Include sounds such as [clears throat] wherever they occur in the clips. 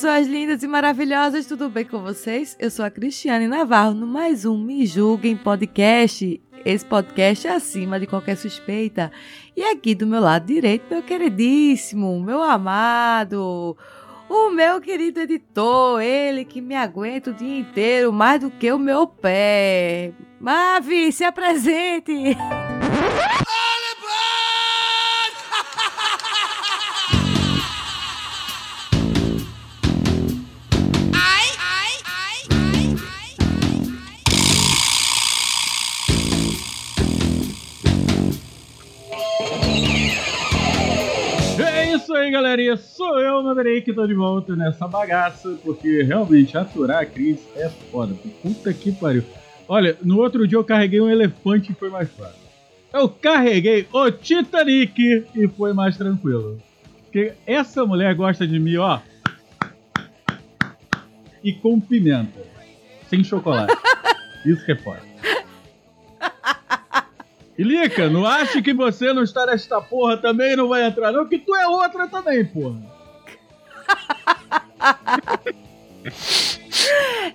Pessoas lindas e maravilhosas, tudo bem com vocês? Eu sou a Cristiane Navarro, no mais um Me Julguem Podcast. Esse podcast é acima de qualquer suspeita. E aqui do meu lado direito, meu queridíssimo, meu amado, o meu querido editor, ele que me aguenta o dia inteiro mais do que o meu pé. Mavi, se apresente! Aí, galerinha. Sou eu, Maverick, que tô de volta nessa bagaça, porque realmente aturar a Cris é foda. Puta que pariu. Olha, no outro dia eu carreguei um elefante e foi mais fácil. Eu carreguei o Titanic e foi mais tranquilo. Porque essa mulher gosta de mim, ó. E com pimenta. Sem chocolate. [laughs] Isso que é foda. E Lica, não ache que você não está nesta porra também não vai entrar, não, que tu é outra também, porra. [laughs]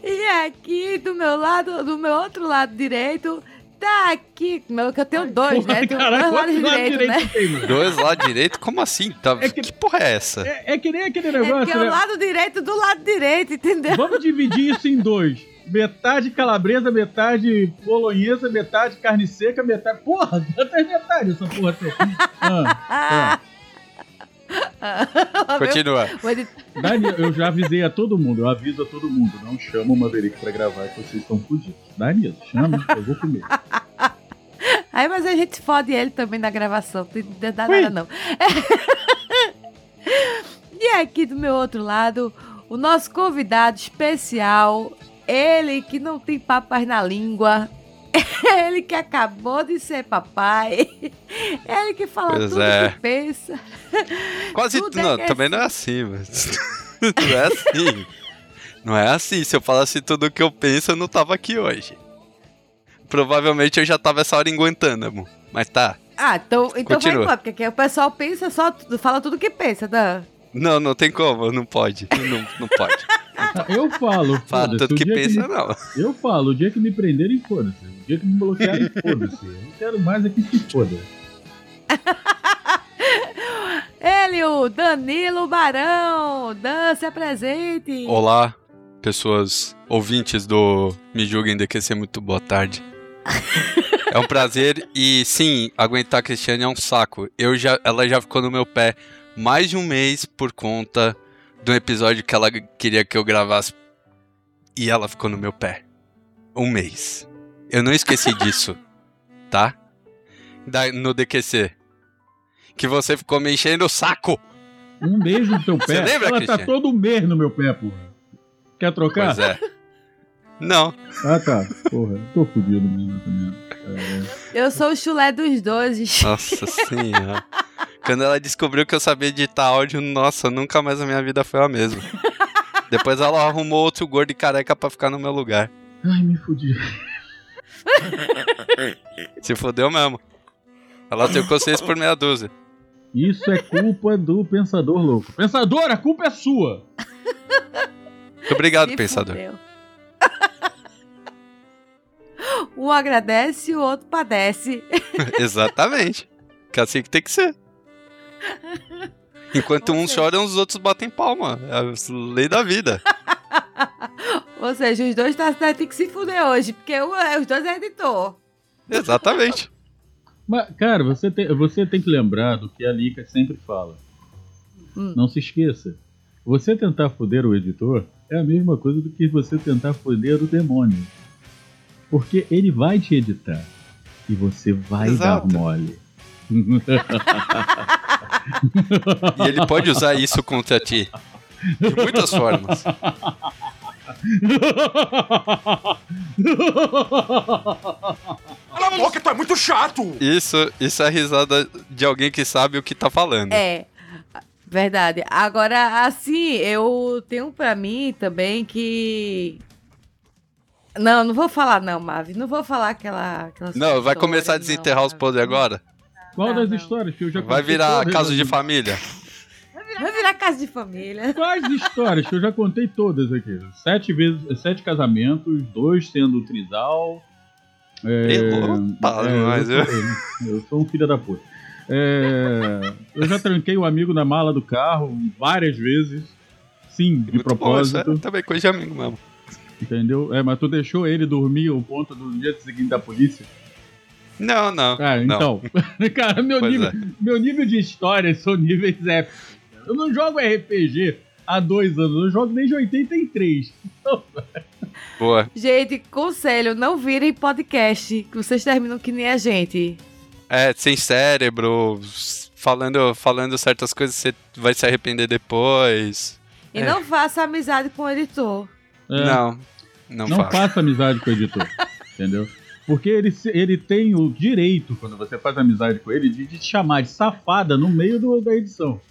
E aqui do meu lado, do meu outro lado direito, tá aqui, meu, que eu tenho dois, Porra, né? Tenho caralho, dois lados lado direitos, né? direito tem, mano? Dois lá direito? Como assim? Tá... É que- que... porra é essa? É, é que nem aquele É negócio, porque é o né? lado direito do lado direito, entendeu? Vamos dividir isso em dois. Metade calabresa, metade bolonhesa, metade carne seca, metade... Porra, [laughs] quantas metades essa porra tem? Ah, ah. [laughs] Continua. Daniel, eu já avisei a todo mundo, eu aviso a todo mundo, não chama o Maverick pra gravar que vocês estão fudidos. Daniel, chama, eu vou comer. [laughs] Aí, mas a gente fode ele também na gravação, não dá Ui. nada não. E aqui do meu outro lado, o nosso convidado especial, ele que não tem papas na língua, [laughs] ele que acabou de ser papai, [laughs] ele que fala Pois tudo é. que pensa. [laughs] Quase Tudo é Não, é também não é assim, mas. não é assim. Não é assim. Se eu falasse tudo o que eu penso, eu não tava aqui hoje. Provavelmente eu já tava essa hora em Guantánamo. Mas tá. Ah, então, então vai Continua. embora, porque aqui o pessoal pensa só, fala tudo que pensa, Dan. Não, não tem como. Não pode. Não, não pode. Eu falo, [laughs] Fala foda-se, tudo o que pensa, me- não. Eu falo, o dia que me prenderem, foda-se. O dia que me bloquearem, [laughs] foda-se. Eu não quero mais aqui que se foda. [laughs] Ele, o Danilo Barão. Dan, se apresente. Olá, pessoas ouvintes do Me Julguem DQC, muito boa tarde. É um prazer e sim, aguentar a Cristiane é um saco. Eu já, ela já ficou no meu pé mais de um mês por conta do episódio que ela queria que eu gravasse e ela ficou no meu pé. Um mês. Eu não esqueci [laughs] disso, tá? Da- no DQC. Que você ficou me enchendo o saco. Um beijo no teu Você pé. lembra, Ela tá todo mês no meu pé, porra. Quer trocar? Pois é. Não, Ah, tá. Porra, tô fudido mesmo também. [laughs] Eu sou o chulé dos dois. Nossa senhora. Quando ela descobriu que eu sabia editar áudio, nossa, nunca mais a minha vida foi a mesma. Depois ela arrumou outro gordo e careca pra ficar no meu lugar. Ai, me fudi. Se fodeu mesmo. Ela trocou seis por meia dúzia. Isso é culpa do pensador louco. Pensador, a culpa é sua. Muito obrigado, Se pensador. fudeu. [laughs] Um agradece e o outro padece. [laughs] Exatamente. Que é assim que tem que ser. Enquanto uns seja- choram, os outros batem palma. É a lei da vida. [laughs] Ou seja, os dois tá, tá- tem que se fuder hoje, porque um é- os dois é editor. Exatamente. Mas, cara, você tem, você tem que lembrar do que a Lika sempre fala. Hum. Não se esqueça Você tentar foder o editor é a mesma coisa do que você tentar foder o demônio. Porque ele vai te editar. E você vai Exato. dar mole. E ele pode usar isso contra ti. De muitas formas. Cala a boca, tu é muito chato! Isso, isso é a risada de alguém que sabe o que tá falando. É. Verdade. Agora, assim, eu tenho pra mim também que. Não, não vou falar, não, Mavi. Não vou falar aquela. Não, vai começar a não, desenterrar os Mavi. podres agora? Qual Não, das não. histórias que eu já Vai virar todas caso de aqui? família? Vai virar casa de família. [laughs] Quais histórias que eu já contei todas aqui? Sete vezes, sete casamentos, dois sendo trisal. É, Pelo pau, mas eu, sou, eu sou um filho da puta. É, eu já tranquei um amigo na mala do carro várias vezes. Sim, de Muito bom, isso propósito. é também coisa de amigo mesmo. Entendeu? É, mas tu deixou ele dormir ao ponto do dia seguinte da polícia? Não, não. Ah, não. então. [laughs] Cara, meu Pois nível, é. meu nível de história são níveis épicos. Eu não jogo RPG há dois anos, eu jogo desde 83. [laughs] Boa. Gente, conselho, não virem podcast, que vocês terminam que nem a gente. É, sem cérebro, falando, falando certas coisas, você vai se arrepender depois. E É. não faça amizade com o editor. É, Não, não, não faço. faça amizade com o editor, [laughs] entendeu? Porque ele, ele tem o direito, quando você faz amizade com ele, de, de te chamar de safada no meio do- da edição.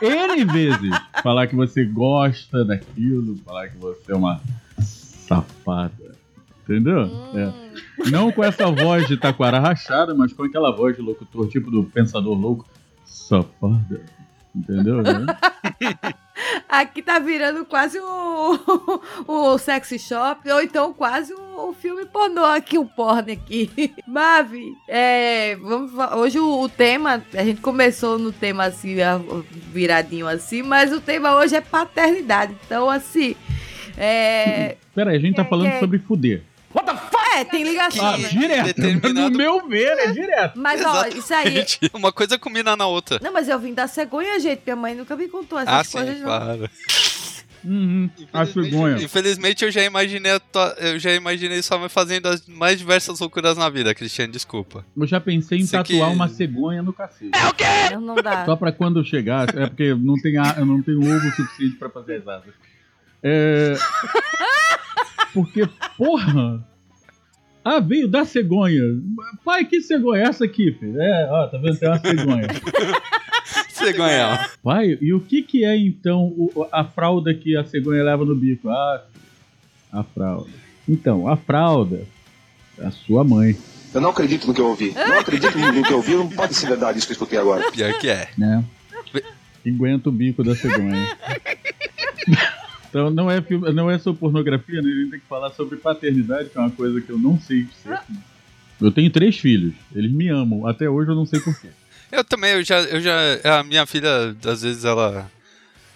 N vezes falar que você gosta daquilo, falar que você é uma safada. Entendeu? É. Não com essa voz de taquara rachada, mas com aquela voz de locutor, tipo do pensador louco. Safada. Entendeu? né? [laughs] Aqui tá virando quase o, [laughs] o sexy shop, ou então quase um filme pornô aqui, um porno aqui. [laughs] Mavi, é, vamos, hoje o, o tema, a gente começou no tema assim, a- viradinho assim, mas o tema hoje é paternidade. Então, assim, é, Pera aí, a gente tá falando sobre fuder. É tem ligação, Ah, né? direto. determinado- No meu ver, é direto. Mas, ó, isso aí... [laughs] Exatamente. Uma coisa combina na outra. Não, mas eu vim da cegonha, gente. Minha mãe nunca me contou essas Ah, sim, coisas, não. claro. Uhum. A cegonha. Infelizmente eu já imaginei a tua- eu já imaginei sua mãe fazendo as mais diversas loucuras na vida, Cristiano, desculpa. Eu já pensei em Isso tatuar uma cegonha no cacete. Não, não dá. Só pra quando eu chegar, é porque não tem eu não tenho ovo suficiente pra fazer as asas. É. Porque, porra! Ah, veio da cegonha. Pai, que cegonha é essa aqui, filho? É, ó, tá vendo? Tem uma cegonha. [laughs] Cegonhão. Pai, e o que que é então o- a fralda que a cegonha leva no bico? Ah, a fralda. Então, a fralda é a sua mãe, Eu não acredito no que eu ouvi. Não acredito no que eu ouvi. Não pode ser verdade isso que eu escutei agora. Pior que é. né? Aguenta o bico da cegonha. [laughs] Então não é, filme, não é só pornografia, né? A gente tem que falar sobre paternidade, que é uma coisa que eu não sei ser. Eu tenho três filhos, eles me amam. Até hoje eu não sei porquê. Eu também, eu já, eu já. A minha filha, às vezes, ela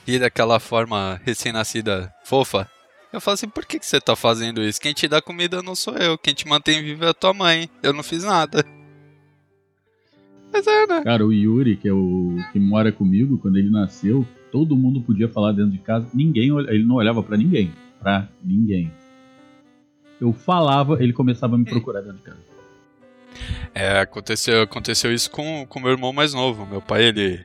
ri daquela forma recém-nascida fofa. Eu falo assim, por que, que você tá fazendo isso? Quem te dá comida não sou eu, quem te mantém vivo é a tua mãe. Eu não fiz nada. Mas é, né? Cara, o Yuri, que é o que mora comigo, quando ele nasceu, todo mundo podia falar dentro de casa. Ninguém, ele não olhava pra ninguém. Pra ninguém. Eu falava, ele começava a me procurar dentro de casa. É, aconteceu, aconteceu isso com o meu irmão mais novo. Meu pai, ele.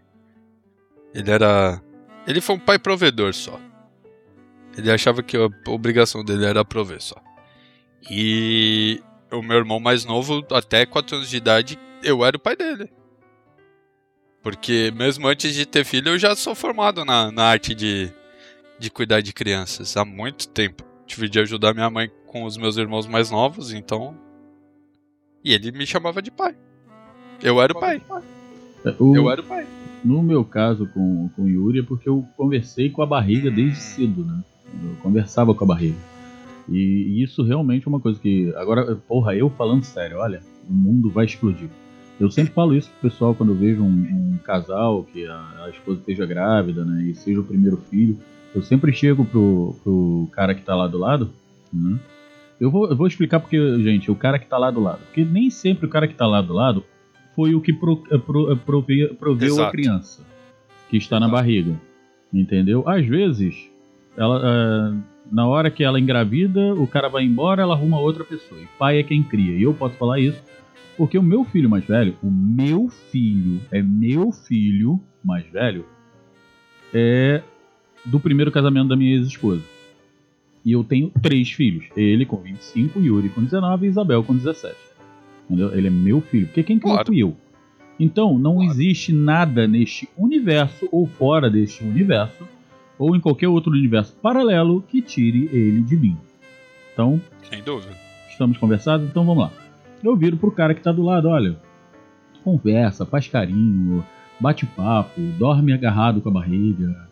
Ele era. Ele foi um pai provedor só. Ele achava que a obrigação dele era prover só. E o meu irmão mais novo, até 4 anos de idade, eu era o pai dele. Porque mesmo antes de ter filho, eu já sou formado na, na arte de, de cuidar de crianças há muito tempo. Tive de ajudar minha mãe com os meus irmãos mais novos, então e ele me chamava de pai. Eu era o pai. O- Eu era o pai. No meu caso com, com o Yuri é porque eu conversei com a barriga desde cedo, né? Eu conversava com a barriga. E, e isso realmente é uma coisa que. Agora, porra, eu falando sério, olha, o mundo vai explodir. Eu sempre falo isso pro pessoal quando eu vejo um, um casal que a, a esposa esteja grávida, né? E seja o primeiro filho. Eu sempre chego pro, pro cara que tá lá do lado, né? Eu vou, eu vou explicar porque, gente, o cara que tá lá do lado. Porque nem sempre o cara que tá lá do lado foi o que pro, pro, prove- proveu a Exato. criança que está na Exato. barriga. Entendeu? Às vezes, ela, ah, na hora que ela engravida, o cara vai embora, ela arruma outra pessoa. E pai é quem cria. E eu posso falar isso porque o meu filho mais velho, o meu filho, é meu filho mais velho, é do primeiro casamento da minha ex-esposa. E eu tenho três filhos. Ele com 25, Yuri com 19 e Isabel com 17. Entendeu? Ele é meu filho. Porque quem criou Claro. fui eu. Então, não existe nada neste universo ou fora deste universo, ou em qualquer outro universo paralelo que tire ele de mim. Então, Sem dúvida. estamos conversados, então vamos lá. Eu viro pro cara que tá do lado, olha, conversa, faz carinho, bate papo, dorme agarrado com a barriga,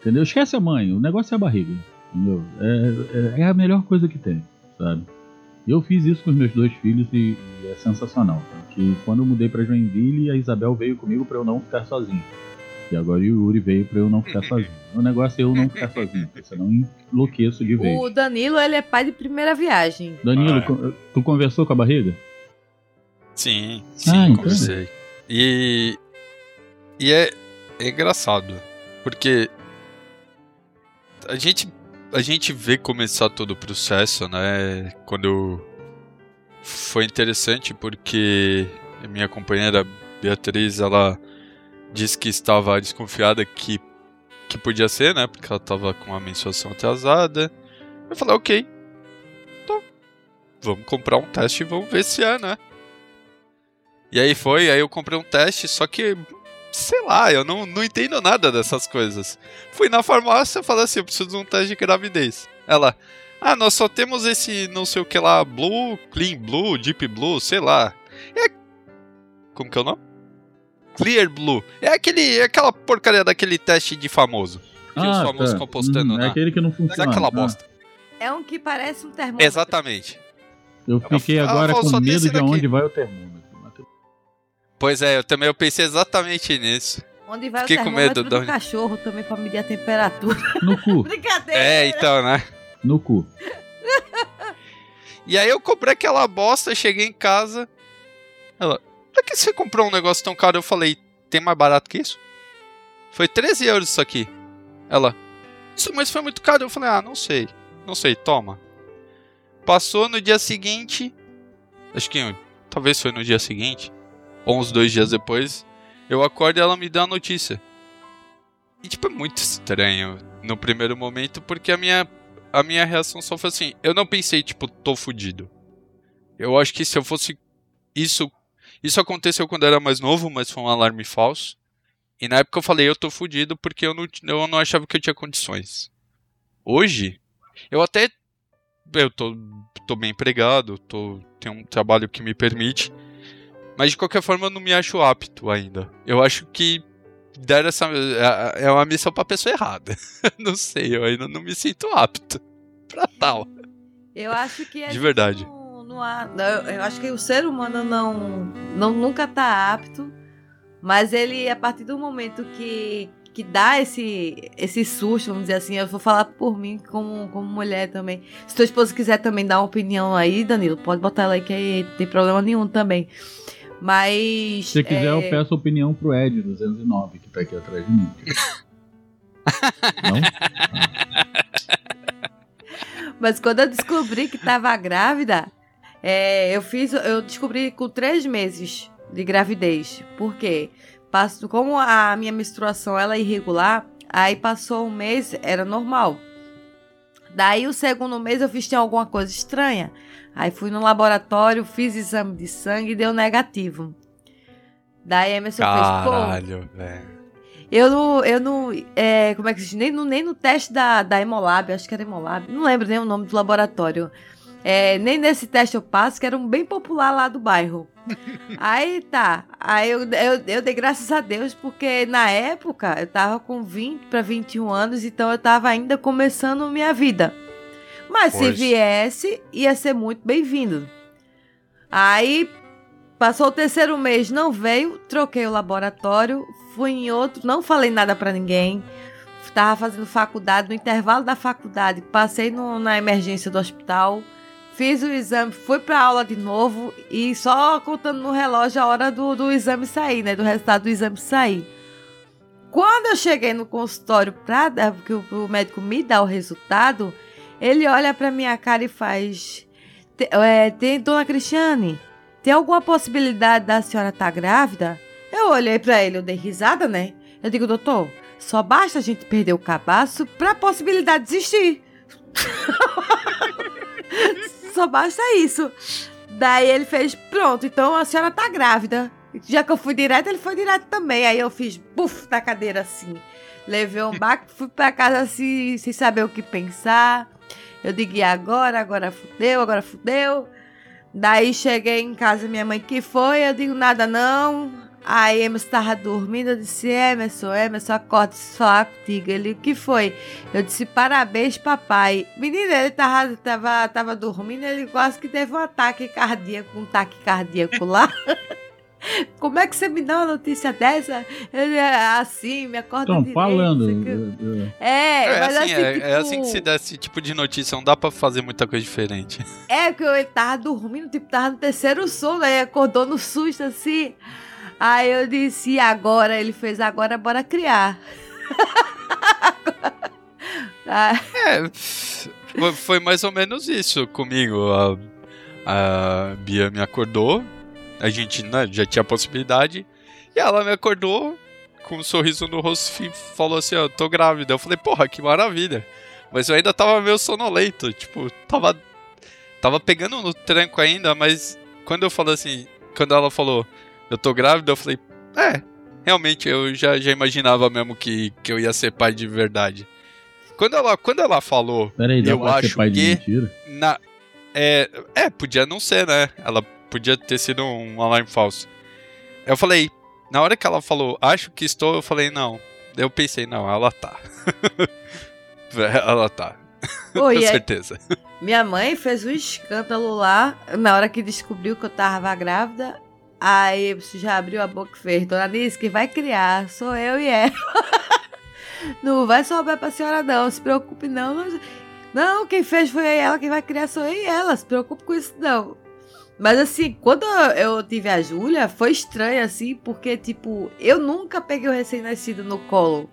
entendeu? Esquece a mãe, o negócio é a barriga, entendeu? É, é, é a melhor coisa que tem, sabe? Eu fiz isso com os meus dois filhos e, e é sensacional. Porque quando eu mudei pra Joinville, a Isabel veio comigo pra eu não ficar sozinho. E agora o Yuri veio pra eu não ficar sozinho. O negócio é eu não ficar sozinho, porque senão eu enlouqueço de vez. O Danilo, ele é pai de primeira viagem. Danilo, Ah, é. tu conversou com a barriga? Sim, sim, Ah, conversei. E, e é, é engraçado, porque a gente, a gente vê começar todo o processo, né? Quando foi interessante porque minha companheira Beatriz, ela disse que estava desconfiada que, que podia ser, né? Porque ela estava com a menstruação atrasada. Eu falei, ok, então vamos comprar um teste e vamos ver se é, né? E aí foi, aí eu comprei um teste, só que, sei lá, eu não, não entendo nada dessas coisas. Fui na farmácia e falei assim, eu preciso de um teste de gravidez. Ela, ah, nós só temos esse não sei o que lá, Blue, Clean Blue, Deep Blue, sei lá. É... Como que é o nome? Clear Blue. É aquele, é aquela porcaria daquele teste de famoso. Que os famosos ficam postando Hum, na... É aquele que não funciona. Daquela Ah, bosta. É um que parece um termômetro. Exatamente. eu fiquei Ah, agora vou com medo de daqui. vai o termômetro. Pois é, eu também eu pensei exatamente nisso. Onde vai Fiquei o com termômetro medo do cachorro também pra medir a temperatura. No cu, [laughs] Brincadeira! É, então, né? no cu. E aí eu comprei aquela bosta, cheguei em casa. Ela, pra que você comprou um negócio tão caro? Eu falei, tem mais barato que isso? Foi 13 euros isso aqui. Ela, isso mas foi muito caro. Eu falei, ah, não sei. Não sei, toma. Passou no dia seguinte. Acho que talvez foi no dia seguinte. Ou uns dois dias depois. Eu acordo e ela me dá a notícia. E tipo, é muito estranho no primeiro momento, porque a minha a minha reação só foi assim, eu não pensei, tipo, tô fudido. Eu acho que se eu fosse. Isso. Isso aconteceu quando eu era mais novo, mas foi um alarme falso. E na época eu falei, eu tô fudido porque eu não, eu não achava que eu tinha condições. Hoje, eu até. Eu tô, tô bem empregado, tô, tenho um trabalho que me permite. Mas de qualquer forma eu não me acho apto ainda. Eu acho que deram essa. É é uma missão pra pessoa errada. [laughs] não sei, eu ainda não me sinto apto pra tal. Eu acho que a De verdade. Não, não há- eu, eu acho que o ser humano não, não nunca tá apto, mas ele, a partir do momento que, que dá esse, esse susto, vamos dizer assim, eu vou falar por mim como, como mulher também. Se tua esposa quiser também dar uma opinião aí, Danilo, pode botar ela aí que aí tem problema nenhum também. Mas. Se você quiser, é, eu peço opinião pro Ed 209, que tá aqui atrás de mim. [laughs] Não? Mas quando eu descobri que tava grávida, é, eu fiz, eu descobri com três meses de gravidez. Por quê? Passo, como a minha menstruação ela é irregular, aí passou um mês, era normal. Daí o segundo mês eu fiz tinha alguma coisa estranha. Aí fui no laboratório, fiz exame de sangue e deu negativo. Daí a Emerson fez, pô, Caralho, velho. eu não, eu não, é, como é que se diz? Nem no, nem no teste da, da Hemolab, acho que era Hemolab, não lembro nem o nome do laboratório. É, nem nesse teste eu passo, que era um bem popular lá do bairro. Aí tá, aí eu, eu, eu dei graças a Deus, porque na época eu tava com 20 para 21 anos, então eu tava ainda começando minha vida. Mas se Pois. viesse, ia ser muito bem-vindo. Aí Passou o terceiro mês, não veio, troquei o laboratório, fui em outro, não falei nada pra ninguém. Tava fazendo faculdade, no intervalo da faculdade, passei no- na emergência do hospital, fiz o exame, fui pra aula de novo e só contando no relógio a hora do, do exame sair, né? Do resultado do exame sair. Quando eu cheguei no consultório pra dar, porque o, o médico me dá o resultado, ele olha pra minha cara e faz. "Te- É, tem, dona Cristiane, tem alguma possibilidade da senhora estar grávida? Eu olhei pra ele, eu dei risada, né? Eu digo, doutor, só basta a gente perder o cabaço pra possibilidade de existir. [laughs] só basta isso. Daí ele fez, pronto, então a senhora tá grávida. Já que eu fui direto, ele foi direto também. Aí eu fiz, buf, na cadeira assim. Levei um baque, fui pra casa assim, sem saber o que pensar. Eu digo, agora? Agora fudeu, agora fudeu. Daí cheguei em casa, minha mãe, que foi? Eu digo, nada não. Aí Emerson tava dormindo, eu disse, Emerson, Emerson, acorda, preciso falar contigo. Ele, o que foi? Eu disse, parabéns, papai. Menina, ele tava, tava, tava dormindo, ele quase que teve um ataque cardíaco, um ataque cardíaco lá. [laughs] Como é que você me dá uma notícia dessa? Ele é assim, me acorda Estão direito, falando. eu- eu- É, É, mas assim, assim, é, tipo, é assim que se dá esse tipo de notícia, não dá pra fazer muita coisa diferente. É, que ele tava dormindo, tipo, tava no terceiro sono, aí acordou no susto, assim. Aí eu disse, e agora? Ele fez, agora bora criar. [laughs] Ah, É, foi, mais ou menos isso comigo. A, a Bia me acordou, a gente né, já tinha a possibilidade, e ela me acordou com um sorriso no rosto e falou assim: Ó, tô grávida. Eu falei, porra, que maravilha. Mas eu ainda tava meio sonolento, tipo, tava, tava pegando no tranco ainda, mas quando eu falei assim, quando ela falou, eu tô grávida, eu falei, é, realmente eu já, já imaginava mesmo que, que eu ia ser pai de verdade. Quando ela, quando ela falou, Peraí, dá Eu pra ser acho de que- mentira? na, é, é, podia não ser, né? Ela podia ter sido um alarme falso. Eu falei, na hora que ela falou, acho que estou, eu falei, não. Eu pensei, não, ela tá. [laughs] ela tá, Pô, [laughs] com certeza. minha mãe fez um escândalo lá, na hora que descobriu que eu tava grávida. Aí você já abriu a boca e fez, dona Alice, quem vai criar sou eu e ela. [laughs] não vai sobrar pra senhora não, se preocupe não. Não, quem fez foi ela, quem vai criar sou eu e ela, se preocupe com isso não. Mas assim, quando eu tive a Júlia, foi estranho assim, porque tipo, eu nunca peguei o recém-nascido no colo.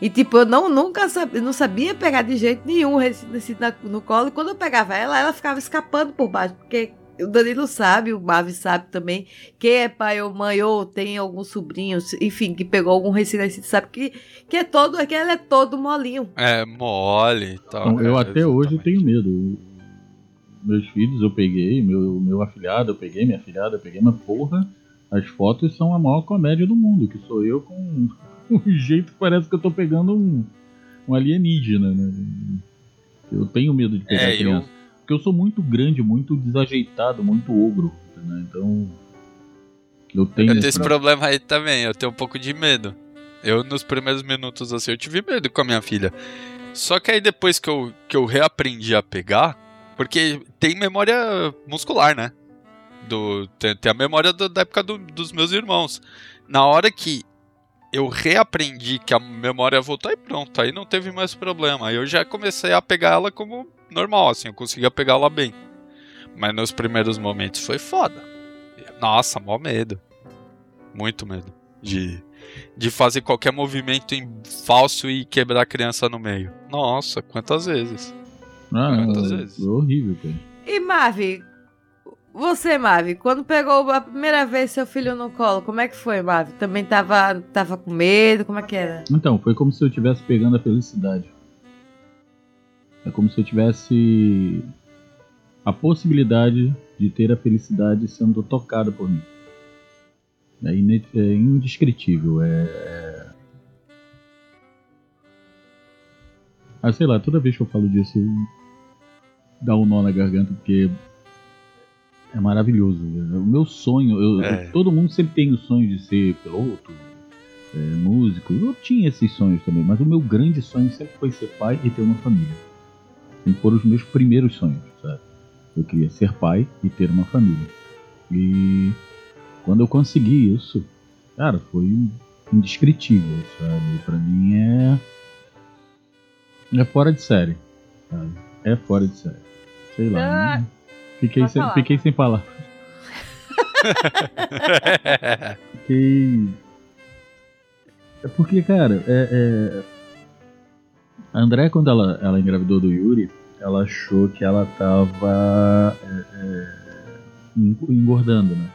E tipo, eu não, nunca sabia, não sabia pegar de jeito nenhum o recém-nascido na- no colo. E quando eu pegava ela, ela ficava escapando por baixo. Porque o Danilo sabe, o Mavi sabe também. Quem é pai ou mãe ou tem algum sobrinho, enfim, que pegou algum recém-nascido, sabe que, que é todo, que ela é todo molinho. É, mole e tal. Então, eu é, até hoje tenho medo. Meus filhos eu peguei, meu, meu afilhado eu peguei, minha afilhada eu peguei, mas porra, as fotos são a maior comédia do mundo, que sou eu com [laughs] um jeito que parece que eu tô pegando um, um alienígena, né? Eu tenho medo de pegar É, eu- criança. Porque eu sou muito grande, muito desajeitado, muito ogro, né? Então. Eu tenho. Eu tenho esse esse- problema aí também, eu tenho um pouco de medo. Eu, nos primeiros minutos, assim, eu tive medo com a minha filha. Só que aí depois que eu, que eu reaprendi a pegar, porque tem memória muscular, né? Do, tem, tem a memória do- da época do- dos meus irmãos. Na hora que eu reaprendi que a memória voltou, aí pronto, aí não teve mais problema. Aí eu já comecei a pegar ela como normal, assim, eu conseguia pegar ela bem. Mas nos primeiros momentos foi foda. Nossa, mó medo. Muito medo. De, de fazer qualquer movimento em falso e quebrar a criança no meio. Nossa, quantas vezes? Ah, Quantas é, vezes? é horrível, cara. E Mavi, você, Mavi, quando pegou a primeira vez seu filho no colo, como é que foi, Mavi? Também tava, tava com medo? Como é que era? Então, foi como se eu estivesse pegando a felicidade. É como se eu tivesse a possibilidade de ter a felicidade sendo tocada por mim. É, é indescritível. É, é... Ah, sei lá, toda vez que eu falo disso, dá um nó na garganta, porque é maravilhoso. O meu sonho, eu- É. todo mundo sempre tem o sonho de ser piloto, é, músico. Eu tinha esses sonhos também, mas o meu grande sonho sempre foi ser pai e ter uma família. Sempre foram os meus primeiros sonhos, sabe? Eu queria ser pai e ter uma família. E quando eu consegui isso, cara, foi indescritível, sabe? Pra mim é. É fora de série, sabe? É fora de série. Sei lá. Ah, não- Fiquei, sem, falar. fiquei sem palavras. [laughs] Fiquei. É porque, cara, é, é... a André, quando ela, ela engravidou do Yuri, ela achou que ela tava é, é, engordando, né?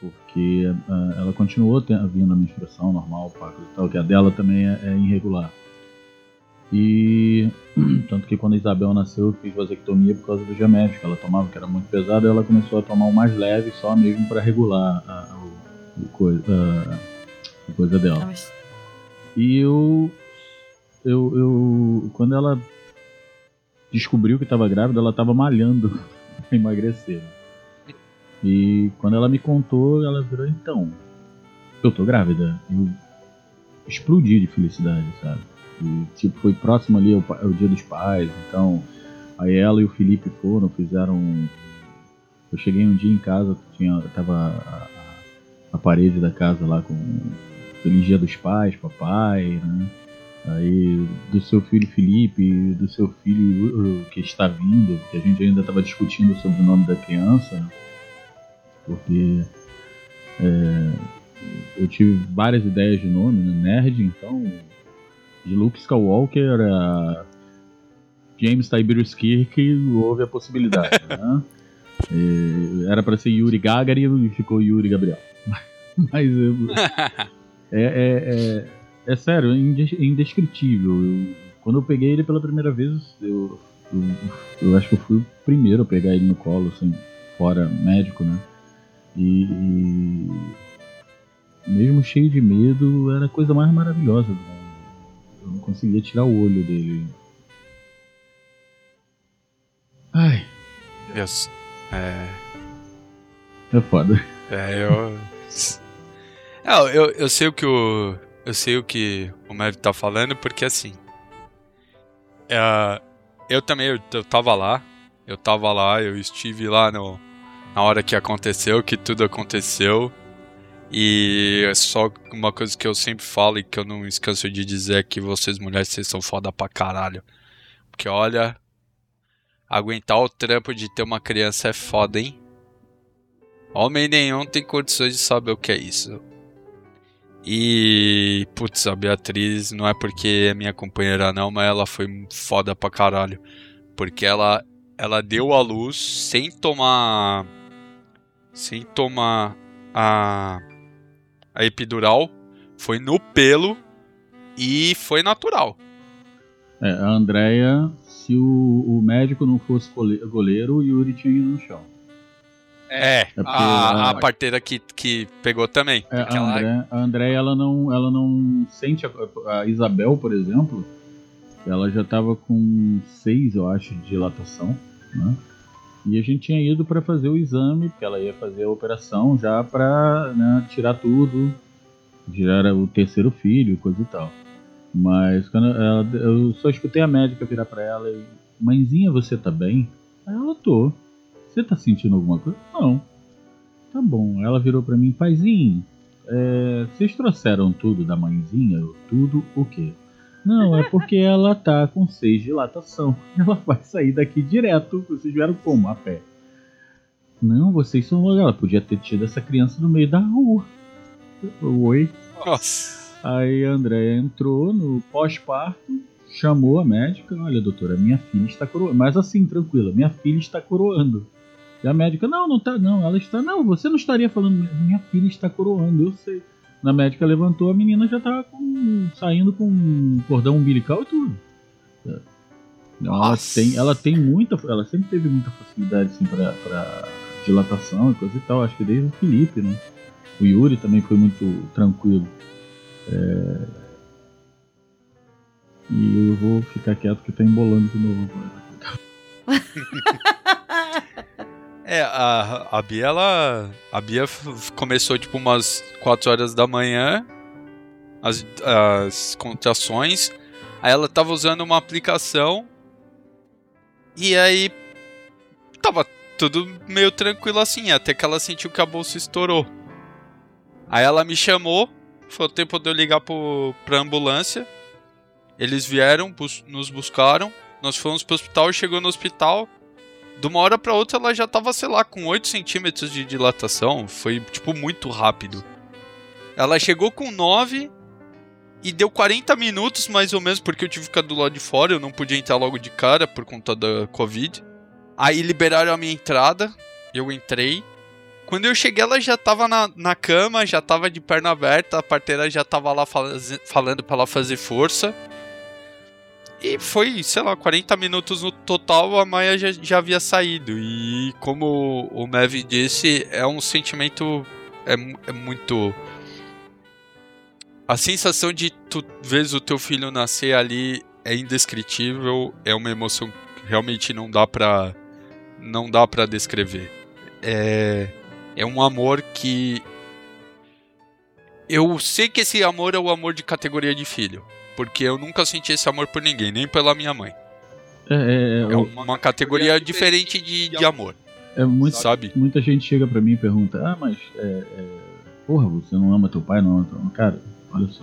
Porque uh, ela continuou vindo a menstruação normal, parto e tal, que a dela também é, é, irregular. E [clears throat] tanto que quando a Isabel nasceu, eu fiz vasectomia por causa do remédio que ela tomava, que era muito pesado, e ela começou a tomar o mais leve só mesmo para regular a, a, a, coisa, a, coisa dela. E eu, eu, eu, quando ela descobriu que estava grávida, ela estava malhando [laughs] para emagrecer. E quando ela me contou, ela virou então, eu tô grávida. Eu explodi de felicidade, sabe? E tipo, foi próximo ali ao, ao dia dos pais, então aí ela e o Felipe foram, fizeram. Eu cheguei um dia em casa, tinha, tava a, a, parede da casa lá com Feliz Dia dos Pais, papai, né? aí do seu filho Felipe, do seu filho que está vindo, que a gente ainda estava discutindo sobre o nome da criança, porque é, eu tive várias ideias de nome, né? Nerd, então, de Luke Skywalker a James Tiberius Kirk, houve a possibilidade, [laughs] né? E era para ser Yuri Gagarin e ficou Yuri Gabriel. [laughs] Mas eu, [laughs] é, é, é é sério, é, é indescritível. Eu, quando eu peguei ele pela primeira vez, eu, eu, eu, acho que eu fui o primeiro a pegar ele no colo, assim, fora médico, né? E, e mesmo cheio de medo, era a coisa mais maravilhosa do mundo. Eu não conseguia tirar o olho dele. Ai. Yes. É. É foda. É, eu. [laughs] É, eu, eu sei o que o eu sei o que o Médio tá falando, porque assim. É, eu também, eu, eu tava lá. Eu tava lá, eu estive lá no, na hora que aconteceu, que tudo aconteceu. E é só uma coisa que eu sempre falo e que eu não esqueço de dizer é que vocês mulheres, vocês são foda pra caralho. Porque olha, aguentar o trampo de ter uma criança é foda, hein? Homem nenhum tem condições de saber o que é isso. E, putz, a Beatriz não é porque é minha companheira não, mas ela foi foda pra caralho. Porque ela, ela deu a luz sem tomar. Sem tomar a. A epidural. Foi no pelo e foi natural. É, a Andrea, se o, o médico não fosse goleiro, o Yuri tinha ido no chão. É, é a, a, parteira que, que pegou também. É, a, André, a André, ela não, ela não sente. A, a Isabel, por exemplo, ela já estava com seis, eu acho, de dilatação, né? E a gente tinha ido para fazer o exame, porque ela ia fazer a operação já para né, tirar tudo, tirar o terceiro filho, coisa e tal. Mas quando ela, eu só escutei a médica virar para ela e, mãezinha, você tá bem? Aí ela tô. Você tá sentindo alguma coisa? Não. Tá bom. Ela virou para mim, paizinho, é, vocês trouxeram tudo da mãezinha? Tudo o quê? Não, é porque ela tá com seis de dilatação. [laughs] Ela vai sair daqui direto. Vocês vieram como? A pé. Não, vocês são. Ela podia ter tido essa criança no meio da rua. Oi. Nossa. Aí a Andréia entrou no pós-parto, chamou a médica. Olha, doutora, minha filha está coroando. Mas assim, tranquila, minha filha está coroando. E a médica, não, não tá, não, ela está, não, você não estaria falando, minha filha está coroando, eu sei. Na médica levantou, a menina já estava com, saindo com cordão umbilical e tudo. ela tem, ela tem muita, ela sempre teve muita facilidade assim para dilatação e coisa e tal. Acho que desde o Felipe, né? O Yuri também foi muito tranquilo. É... E eu vou ficar quieto que tá embolando de novo. [laughs] É, a, a Bia, ela. A Bia começou tipo umas 4 horas da manhã, as, as contrações. Aí ela tava usando uma aplicação. E aí. Tava tudo meio tranquilo assim, até que ela sentiu que a bolsa estourou. Aí ela me chamou, foi o tempo de eu ligar pro, pra ambulância. Eles vieram, bus nos buscaram. Nós fomos pro hospital chegou no hospital de uma hora para outra ela já tava, sei lá, com 8 centímetros de dilatação. Foi, tipo, muito rápido. Ela chegou com 9, E deu 40 minutos mais ou menos, porque eu tive que ficar do lado de fora, eu não podia entrar logo de cara por conta da Covid. Aí liberaram a minha entrada, eu entrei. Quando eu cheguei, ela já tava na, na cama, já tava de perna aberta, a parteira já tava lá faz, falando pra ela fazer força. E foi, sei lá, 40 minutos no total, a Maia já, já havia saído. E como o Mev disse, é um sentimento. É, é muito. A sensação de tu vês o teu filho nascer ali é indescritível, é uma emoção que realmente não dá pra. não dá pra descrever. É. É um amor que. Eu sei que esse amor é o amor de categoria de filho. Porque eu nunca senti esse amor por ninguém, nem pela minha mãe. É, é, É uma categoria diferente de, de amor, é muito, sabe? muita gente chega pra mim e pergunta: Ah, mas, é, é, porra, você não ama teu pai, não ama teu? Cara, olha só.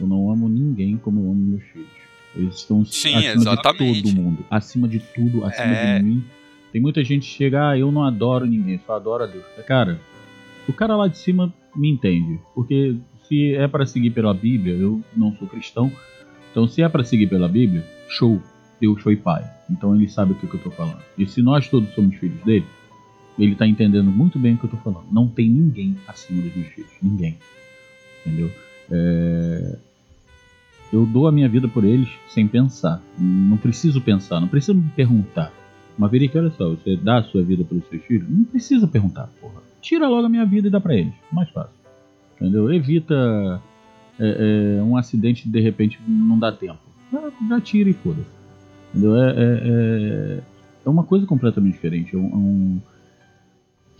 Eu não amo ninguém como eu amo meus filhos. Eles estão Sim, acima exatamente. de todo mundo. Acima de tudo, acima É. de mim. Tem muita gente que chega, ah, eu não adoro ninguém, só adoro a Deus. Cara, o cara lá de cima me entende. Porque se é pra seguir pela Bíblia, eu não sou cristão. Então, se é pra seguir pela Bíblia, show. Deus foi pai. Então ele sabe o que, que eu tô falando. E se nós todos somos filhos dele, ele tá entendendo muito bem o que eu tô falando. Não tem ninguém acima dos meus filhos. Ninguém. Entendeu? É, Eu dou a minha vida por eles sem pensar. Não preciso pensar, não precisa me perguntar. Mas Verique, olha só, você dá a sua vida pelos seus filhos? Não precisa perguntar, porra. Tira logo a minha vida e dá pra eles. Mais fácil. Entendeu? Evita é, é, um acidente de repente não dá tempo. Já, já tira e foda-se. Entendeu? É, é, é, é uma coisa completamente diferente. É um, é um,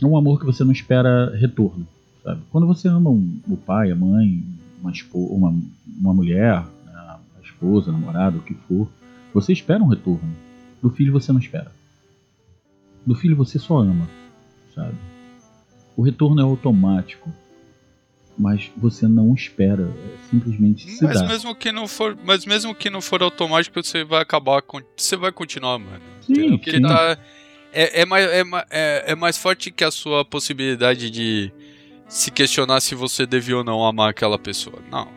é um amor que você não espera retorno. Sabe? Quando você ama um, o pai, a mãe, uma, uma, uma mulher, né, a esposa, a namorada, o que for, você espera um retorno. Do filho você não espera. Do filho você só ama, sabe? O retorno é automático, mas você não espera, é simplesmente se Mas dá. mesmo que não for, mas mesmo que não for automático, você vai acabar, você vai continuar, mano. Sim? Porque sim. tá é, é mais, é, é, é mais forte que a sua possibilidade de se questionar se você devia ou não amar aquela pessoa. Não,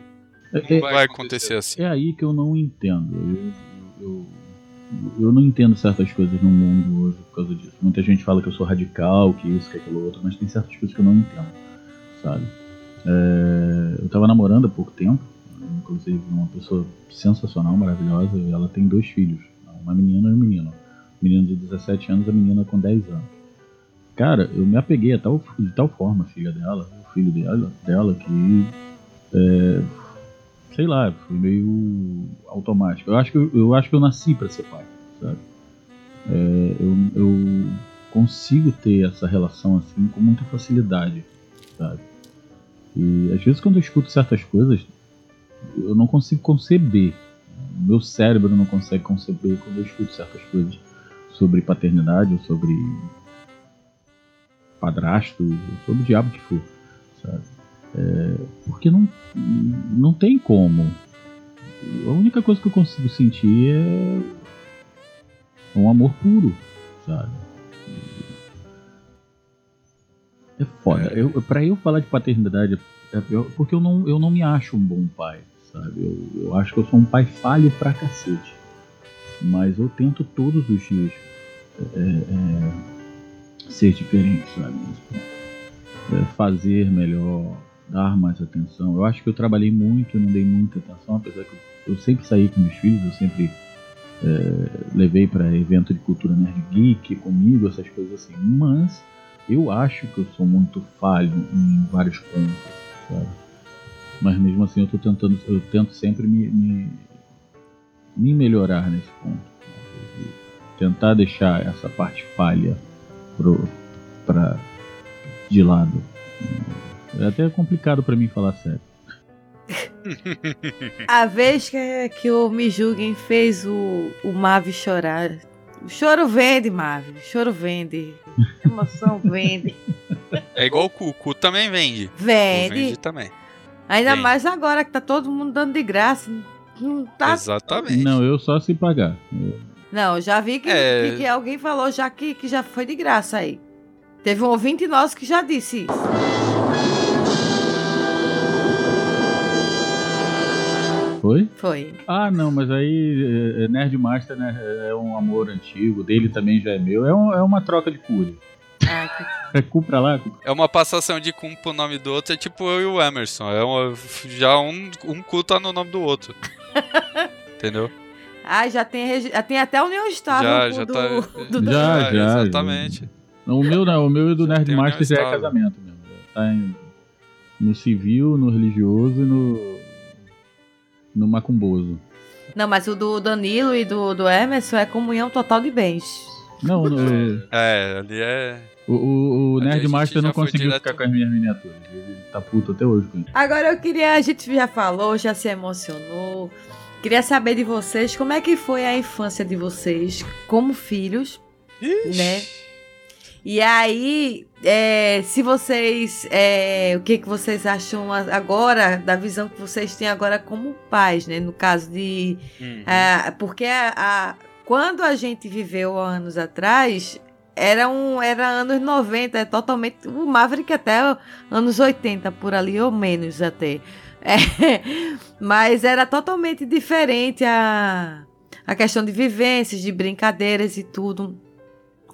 É- não é- vai acontecer assim. É aí que eu não entendo. Eu, eu, eu não entendo certas coisas no mundo hoje por causa disso. Muita gente fala que eu sou radical, que isso, que aquilo outro, mas tem certas coisas que eu não entendo, sabe? É, eu tava namorando há pouco tempo, inclusive uma pessoa sensacional, maravilhosa, e ela tem dois filhos, uma menina e um menino. O menino de 17 anos, a menina com 10 anos. Cara, eu me apeguei a tal, de tal forma, filha dela, o filho dela, dela que é, sei lá, foi meio automático. Eu acho que eu, eu acho que eu nasci para ser pai, sabe? É, eu, eu consigo ter essa relação assim com muita facilidade, sabe? E às vezes quando eu escuto certas coisas, eu não consigo conceber. Meu cérebro não consegue conceber quando eu escuto certas coisas sobre paternidade ou sobre padrasto, ou sobre o diabo que for, sabe? É, porque não, não tem como. A única coisa que eu consigo sentir é um amor puro, sabe? É foda. Eu, pra eu falar de paternidade, é porque eu não, eu não me acho um bom pai, sabe? Eu, eu acho que eu sou um pai falho pra cacete. Mas eu tento todos os dias é, é, ser diferente, sabe? É, fazer melhor, dar mais atenção. Eu acho que eu trabalhei muito não dei muita atenção, apesar que eu, eu sempre saí com meus filhos, eu sempre é, levei para evento de cultura nerd geek comigo, essas coisas assim. Mas eu acho que eu sou muito falho em vários pontos, sabe? Mas mesmo assim eu tô tentando, eu tento sempre me, me, me melhorar nesse ponto. Tentar deixar essa parte falha pro, pra, de lado. É até complicado pra mim falar sério. [laughs] A vez que, que o Me Julguem fez o, o Mave chorar. O choro vende, Mave. O choro vende. A emoção vende. É igual o cu, o cu também vende. O Vende. vende também. Ainda Vende. mais agora que tá todo mundo dando de graça. Não tá. Exatamente. Não, eu só se pagar. Não, eu já vi que, É. que, que alguém falou já que, que já foi de graça aí. Teve um ouvinte nosso que já disse isso. Foi. Ah, não, mas aí é, é, Nerdmaster né, é um amor antigo, dele também já é meu. É, um- é uma troca de cura. Ah, que- [laughs] É cu pra lá, cu É uma passação de cum pro nome do outro, é tipo eu e o Emerson. É uma, já um, um cu tá no nome do outro. [laughs] Entendeu? Ah, já tem, já tem até união estável Já, com já do, tá- do Dan- Já, É, já, Exatamente. O meu, não, o meu e do Já tem Nerdmaster já é casamento mesmo. Tá em- no civil, no religioso e no. No macumboso. Não, mas o do Danilo e do, do Emerson é comunhão total de bens. Não, [laughs] no- É, ali é. o, o, o Nerdmaster já não conseguiu direto- ficar com as minhas miniaturas. Ele tá puto até hoje com isso. Agora eu queria, a gente já falou, já se emocionou. Queria saber de vocês como é que foi a infância de vocês como filhos, né? E aí, é, se vocês, é, o que que vocês acham agora da visão que vocês têm agora como pais, né? No caso de Uhum. É, porque a, a- quando a gente viveu há anos atrás, era, um, era anos 90, é totalmente. O Maverick até anos 80, por ali, ou menos até. É, [laughs] mas era totalmente diferente a, a questão de vivências, de brincadeiras e tudo.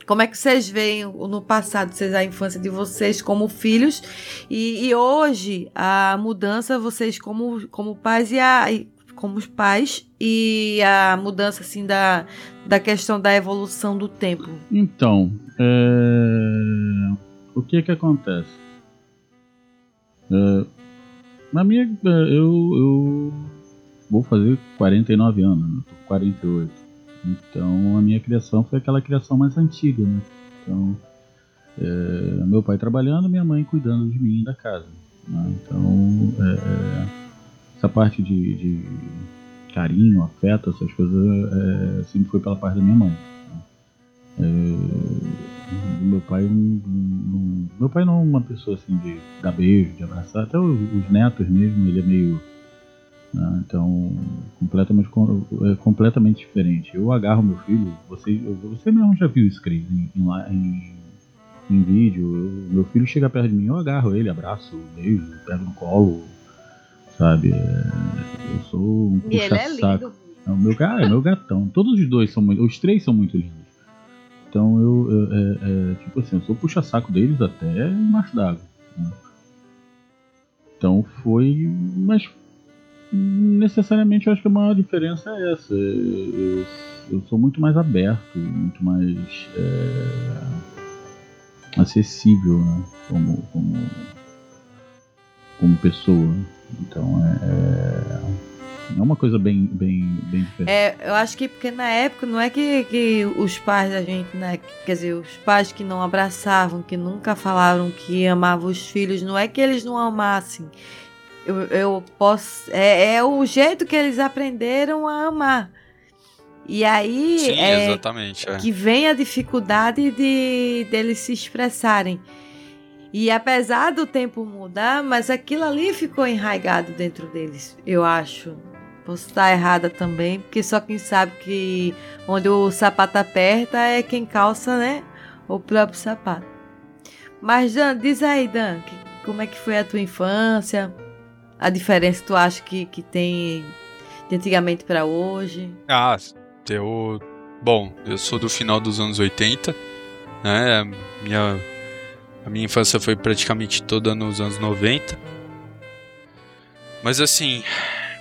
Como é que vocês veem no passado, vocês, a infância de vocês como filhos e, e hoje a mudança, vocês como, como pais e a, como os pais e a mudança assim da, da questão da evolução do tempo. Então, é, o que que acontece? É, Na minha, é, eu, eu vou fazer 49 anos, né? tô com 48. Então a minha criação foi aquela criação mais antiga, né? Então, é, meu pai trabalhando, minha mãe cuidando de mim e da casa. né? Então, é, é, essa parte de, de carinho, afeto, essas coisas, é, sempre foi pela parte da minha mãe. né? É, meu pai não- não- meu pai não é uma pessoa assim de dar beijo, de abraçar, até os, os netos mesmo, ele é meio né, então completamente com- é completamente diferente. Eu agarro meu filho, você você mesmo já viu isso, Cris, em, em, em, vídeo. eu- meu filho chega perto de mim, eu agarro ele, abraço, beijo, pego no colo, sabe? É, eu sou um ele é puxa-saco. lindo. É o meu, ga- é meu gatão. Todos os dois são muito. Os três são muito lindos. Então eu. eu- é, é, tipo assim, eu sou puxa-saco deles até embaixo d'água. né? Então foi. Mas necessariamente eu acho que a maior diferença é essa. Eu, eu sou muito mais aberto, muito mais é, acessível, né? Como, como, como pessoa. Então é. É uma coisa bem, bem, bem diferente. É, eu acho que porque na época não é que, que os pais da gente, né? Quer dizer, os pais que não abraçavam, que nunca falaram que amavam os filhos, não é que eles não amassem. Eu, eu posso. É, é o jeito que eles aprenderam a amar. E aí Sim, é exatamente. é. que vem a dificuldade de deles se expressarem. E apesar do tempo mudar, mas aquilo ali ficou enraigado dentro deles, eu acho. Posso estar errada também, porque só quem sabe que onde o sapato aperta é quem calça, né? O próprio sapato. Mas Dan, diz aí, Dan, que- como é que foi a tua infância? A diferença que tu acha que, que tem de antigamente para hoje? Ah, eu. Bom, eu sou do final dos anos 80, né? A minha, a minha infância foi praticamente toda nos anos 90. Mas assim,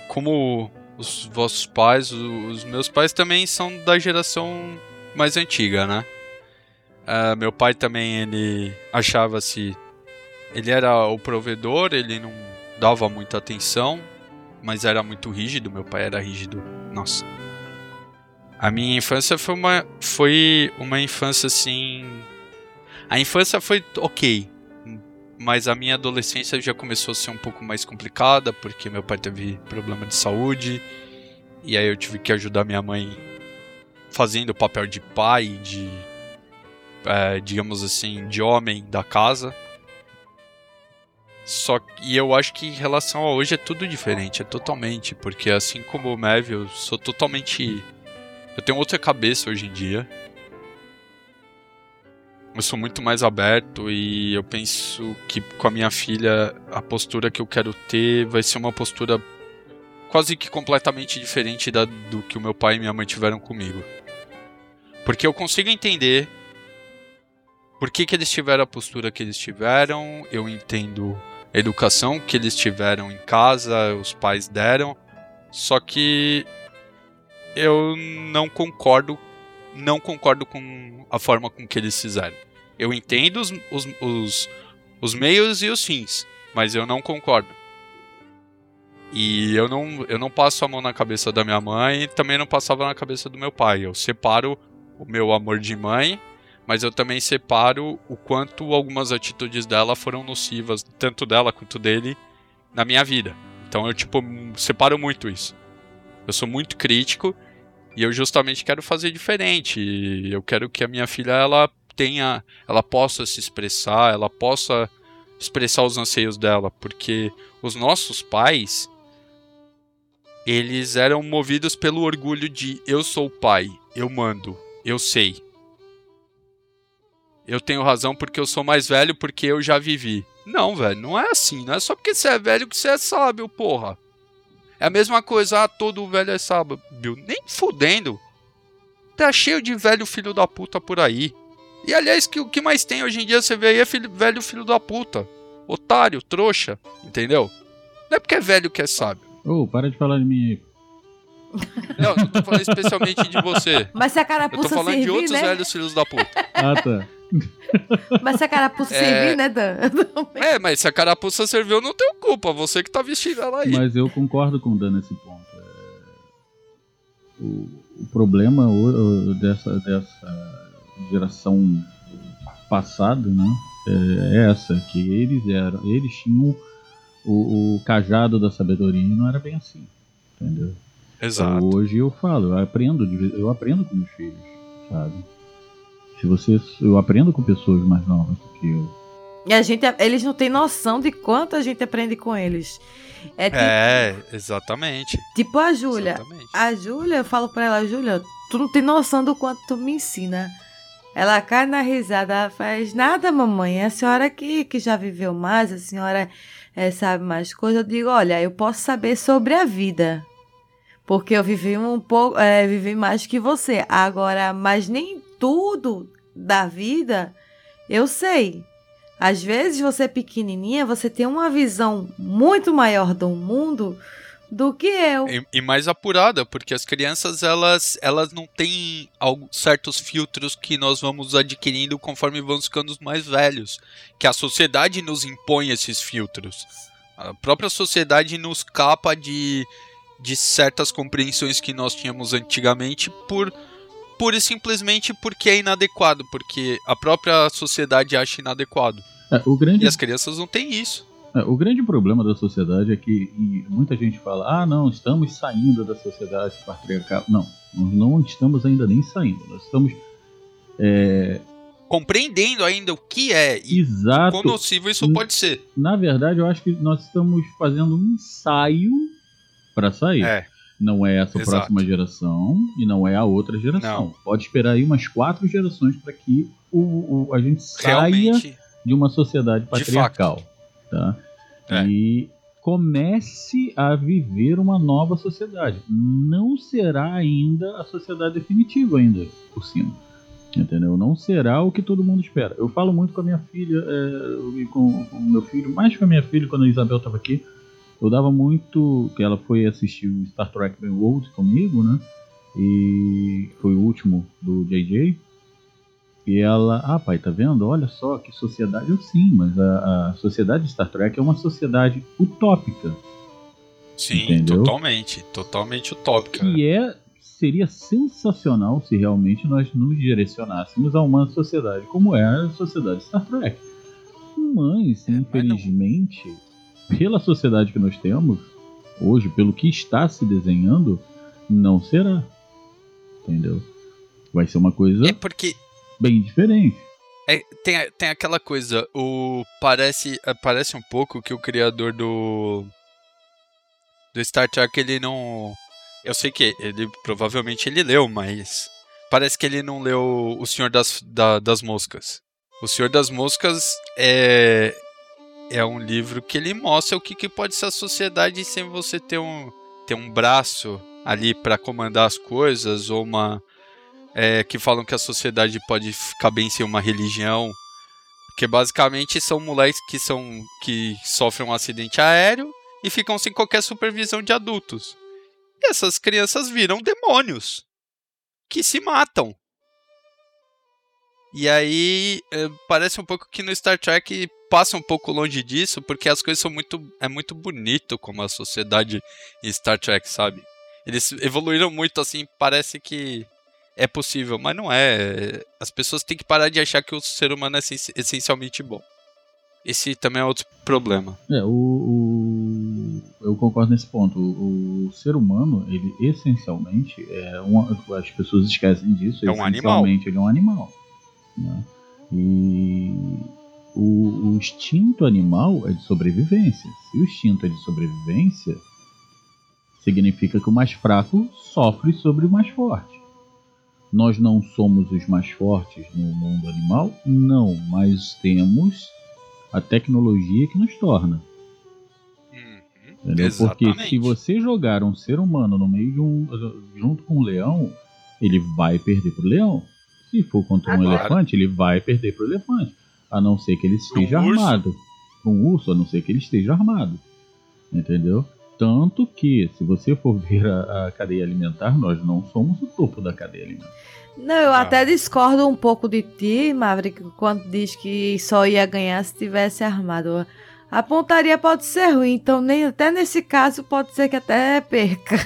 como os vossos pais, os meus pais também são da geração mais antiga, né? Ah, meu pai também, ele achava-se. Ele era o provedor, ele não dava muita atenção, mas era muito rígido. Meu pai era rígido. Nossa. A minha infância foi uma, foi uma infância assim. A infância foi ok, mas a minha adolescência já começou a ser um pouco mais complicada porque meu pai teve problema de saúde e aí eu tive que ajudar minha mãe fazendo o papel de pai, de é, digamos assim, de homem da casa. Só e eu acho que em relação a hoje é tudo diferente, é totalmente, porque assim como o Mev, eu sou totalmente eu tenho outra cabeça hoje em dia. Eu sou muito mais aberto e eu penso que com a minha filha a postura que eu quero ter vai ser uma postura quase que completamente diferente da, do que o meu pai e minha mãe tiveram comigo. Porque eu consigo entender por que, que eles tiveram a postura que eles tiveram, eu entendo educação que eles tiveram em casa, os pais deram, só que eu não concordo, não concordo com a forma com que eles fizeram. Eu entendo os, os, os, os meios e os fins, mas eu não concordo. E eu não, eu não passo a mão na cabeça da minha mãe e também não passava na cabeça do meu pai. Eu separo o meu amor de mãe mas eu também separo o quanto algumas atitudes dela foram nocivas, tanto dela quanto dele, na minha vida. Então eu, tipo, separo muito isso. Eu sou muito crítico e eu justamente quero fazer diferente. Eu quero que a minha filha, ela tenha, ela possa se expressar, ela possa expressar os anseios dela, porque os nossos pais, eles eram movidos pelo orgulho de eu sou o pai, eu mando, eu sei eu tenho razão porque eu sou mais velho, porque eu já vivi. Não, velho, não é assim. Não é só porque você é velho que você é sábio, porra. É a mesma coisa, ah, todo velho é sábio. Nem fudendo. Tá cheio de velho filho da puta por aí. E aliás, que, o que mais tem hoje em dia você vê aí é filho, velho filho da puta. Otário, trouxa, entendeu? Não é porque é velho que é sábio. Ô, oh, para de falar de mim aí. [laughs] Não, não tô falando especialmente de você. Mas se a carapuça Eu tô falando servir, de outros né? velhos filhos da puta. Ah, tá. Mas se a carapuça [laughs] É. servir, né, Dan? [laughs] É, mas se a carapuça serviu, não tem culpa. Você que tá vestindo ela aí. Mas eu concordo com o Dan nesse ponto. É, O, o problema o- o dessa, dessa geração passada, né? É é essa, que eles eram. Eles tinham o, o cajado da sabedoria e não era bem assim. Entendeu? Exato. Hoje eu falo, eu aprendo, de vez- eu aprendo com meus filhos, sabe? Se você, eu aprendo com pessoas mais novas do que eu. E a gente, eles não têm noção de quanto a gente aprende com eles. É tipo, É, exatamente. tipo a Júlia. Exatamente. A Júlia, eu falo pra ela, Júlia, tu não tem noção do quanto tu me ensina. Ela cai na risada, ela faz nada, mamãe. É a senhora que, que já viveu mais, a senhora eh, sabe mais coisas. Eu digo, olha, eu posso saber sobre a vida. Porque eu vivi um pouco, eh, vivi mais que você. Agora, mas nem tudo da vida eu sei. Às vezes você é pequenininha, você tem uma visão muito maior do mundo do que eu. E, e mais apurada, porque as crianças elas, elas não têm algo- certos filtros que nós vamos adquirindo conforme vamos ficando mais velhos. Que a sociedade nos impõe esses filtros. A própria sociedade nos capa de, de certas compreensões que nós tínhamos antigamente por pura e simplesmente porque é inadequado, porque a própria sociedade acha inadequado. É, o grande E as crianças não têm isso. É, o grande problema da sociedade é que muita gente fala: ah, não, estamos saindo da sociedade patriarcal. Não, nós não estamos ainda nem saindo. Nós estamos. É, Compreendendo ainda o que é e exato. quão nocivo isso pode ser. Na verdade, eu acho que nós estamos fazendo um ensaio para sair. É. Não é essa Exato. próxima geração e não é a outra geração. Pode esperar aí umas quatro gerações para que o, o- a gente saia Realmente. de uma sociedade De patriarcal. Tá? É. E comece a viver uma nova sociedade. Não será ainda a sociedade definitiva ainda por cima. Entendeu? Não será o que todo mundo espera. Eu falo muito com a minha filha é, e com, com o meu filho, mais com a minha filha quando a Isabel estava aqui. Eu dava muito. que ela foi assistir o Star Trek World comigo, né? E foi o último do JJ. E ela, ah pai, tá vendo? Olha só que sociedade. Eu sim, mas a, a sociedade de Star Trek é uma sociedade utópica. Sim, Entendeu? totalmente. Totalmente utópica. Que é, seria sensacional se realmente nós nos direcionássemos a uma sociedade como é a sociedade Star Trek. Mas, É, mas infelizmente, pela sociedade que nós temos, hoje, pelo que está se desenhando, não será. Entendeu? Vai ser uma coisa É porque bem diferente. é, tem, tem aquela coisa, o parece, é, parece um pouco que o criador do do Star Trek ele não eu sei que ele provavelmente ele leu, mas parece que ele não leu O Senhor das, da- das Moscas. O Senhor das Moscas é é um livro que ele mostra o que, que pode ser a sociedade sem você ter um ter um braço ali pra comandar as coisas, ou uma. é, que falam que a sociedade pode ficar bem sem uma religião. Porque basicamente são moleques que são. que sofrem um acidente aéreo e ficam sem qualquer supervisão de adultos. E essas crianças viram demônios que se matam. E aí eh, parece um pouco que no Star Trek passa um pouco longe disso, porque as coisas são muito. É muito bonito como a sociedade em Star Trek, sabe? Eles evoluíram muito assim, parece que é possível, mas não é. As pessoas têm que parar de achar que o ser humano é essen- essencialmente bom. Esse também é outro problema. É, o, o- eu concordo nesse ponto. O, o ser humano, ele essencialmente é uma, as pessoas esquecem disso. É um essencialmente ele é um animal. né? E o, o instinto animal é de sobrevivência. Se o instinto é de sobrevivência, significa que o mais fraco sofre sobre o mais forte. Nós não somos os mais fortes no mundo animal? Não, mas temos a tecnologia que nos torna. Entendeu? Porque se você jogar um ser humano no meio de um. junto com um leão, ele vai perder pro leão. Se for contra um Claro. elefante, ele vai perder pro elefante. A não ser que ele esteja urso. armado. Um urso, a não ser que ele esteja armado. Entendeu? Tanto que, se você for [laughs] ver a, a cadeia alimentar, nós não somos o topo da cadeia alimentar. Não, eu Ah. até discordo um pouco de ti, Maverick, quando diz que só ia ganhar se tivesse armado. A pontaria pode ser ruim, então nem até nesse caso pode ser que até perca.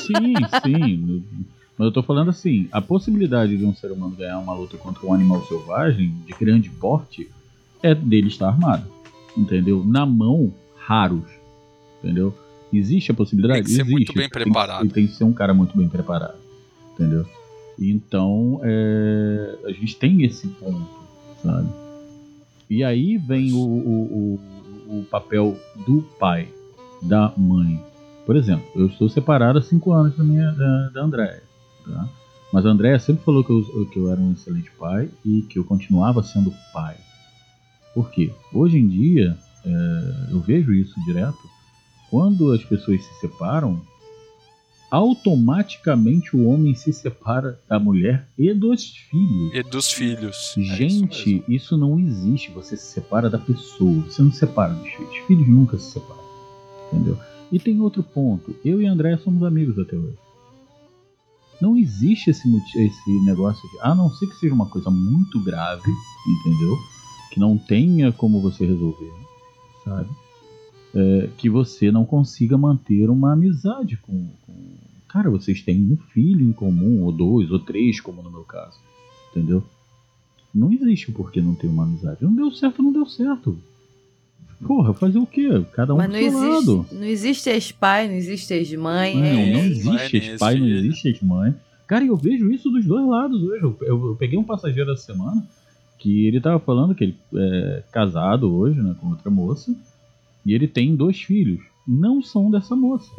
Sim, sim. [laughs] Mas eu tô falando assim, a possibilidade de um ser humano ganhar uma luta contra um animal selvagem de grande porte é dele estar armado. Entendeu? Na mão, raros. Entendeu? Existe a possibilidade? Tem que ser Existe. muito bem Tem preparado. E tem que ser um cara muito bem preparado. Entendeu? Então, é, a gente tem esse ponto, sabe? E aí vem o, o, o, o papel do pai, da mãe. Por exemplo, eu estou separado há 5 anos da, minha, da, da Andréia. Tá? Mas a Andréia sempre falou que eu, que eu era um excelente pai e que eu continuava sendo pai. Por quê? Hoje em dia, é, eu vejo isso direto. Quando as pessoas se separam, automaticamente o homem se separa da mulher e dos filhos. E dos filhos. É isso Gente, isso, não existe. Você se separa da pessoa. Você não se separa dos filhos. Os filhos nunca se separam. Entendeu? E tem outro ponto. Eu e a Andréia somos amigos até hoje. Não existe esse, esse negócio de. A não ser que seja uma coisa muito grave, entendeu? Que não tenha como você resolver, sabe? É, que você não consiga manter uma amizade com, com. Cara, vocês têm um filho em comum, ou dois, ou três, como no meu caso. Entendeu? Não existe o porquê não ter uma amizade. Não deu certo, não deu certo. Porra, fazer o quê? Cada um Mas do não seu existe, lado. não existe ex-pai, não existe ex-mãe. Não, é- não existe ex-pai, não existe ex-mãe. Cara, eu vejo isso dos dois lados hoje. Eu, eu- eu peguei um passageiro essa semana que ele tava falando que ele é casado hoje, né, com outra moça, e ele tem dois filhos. Não são dessa moça.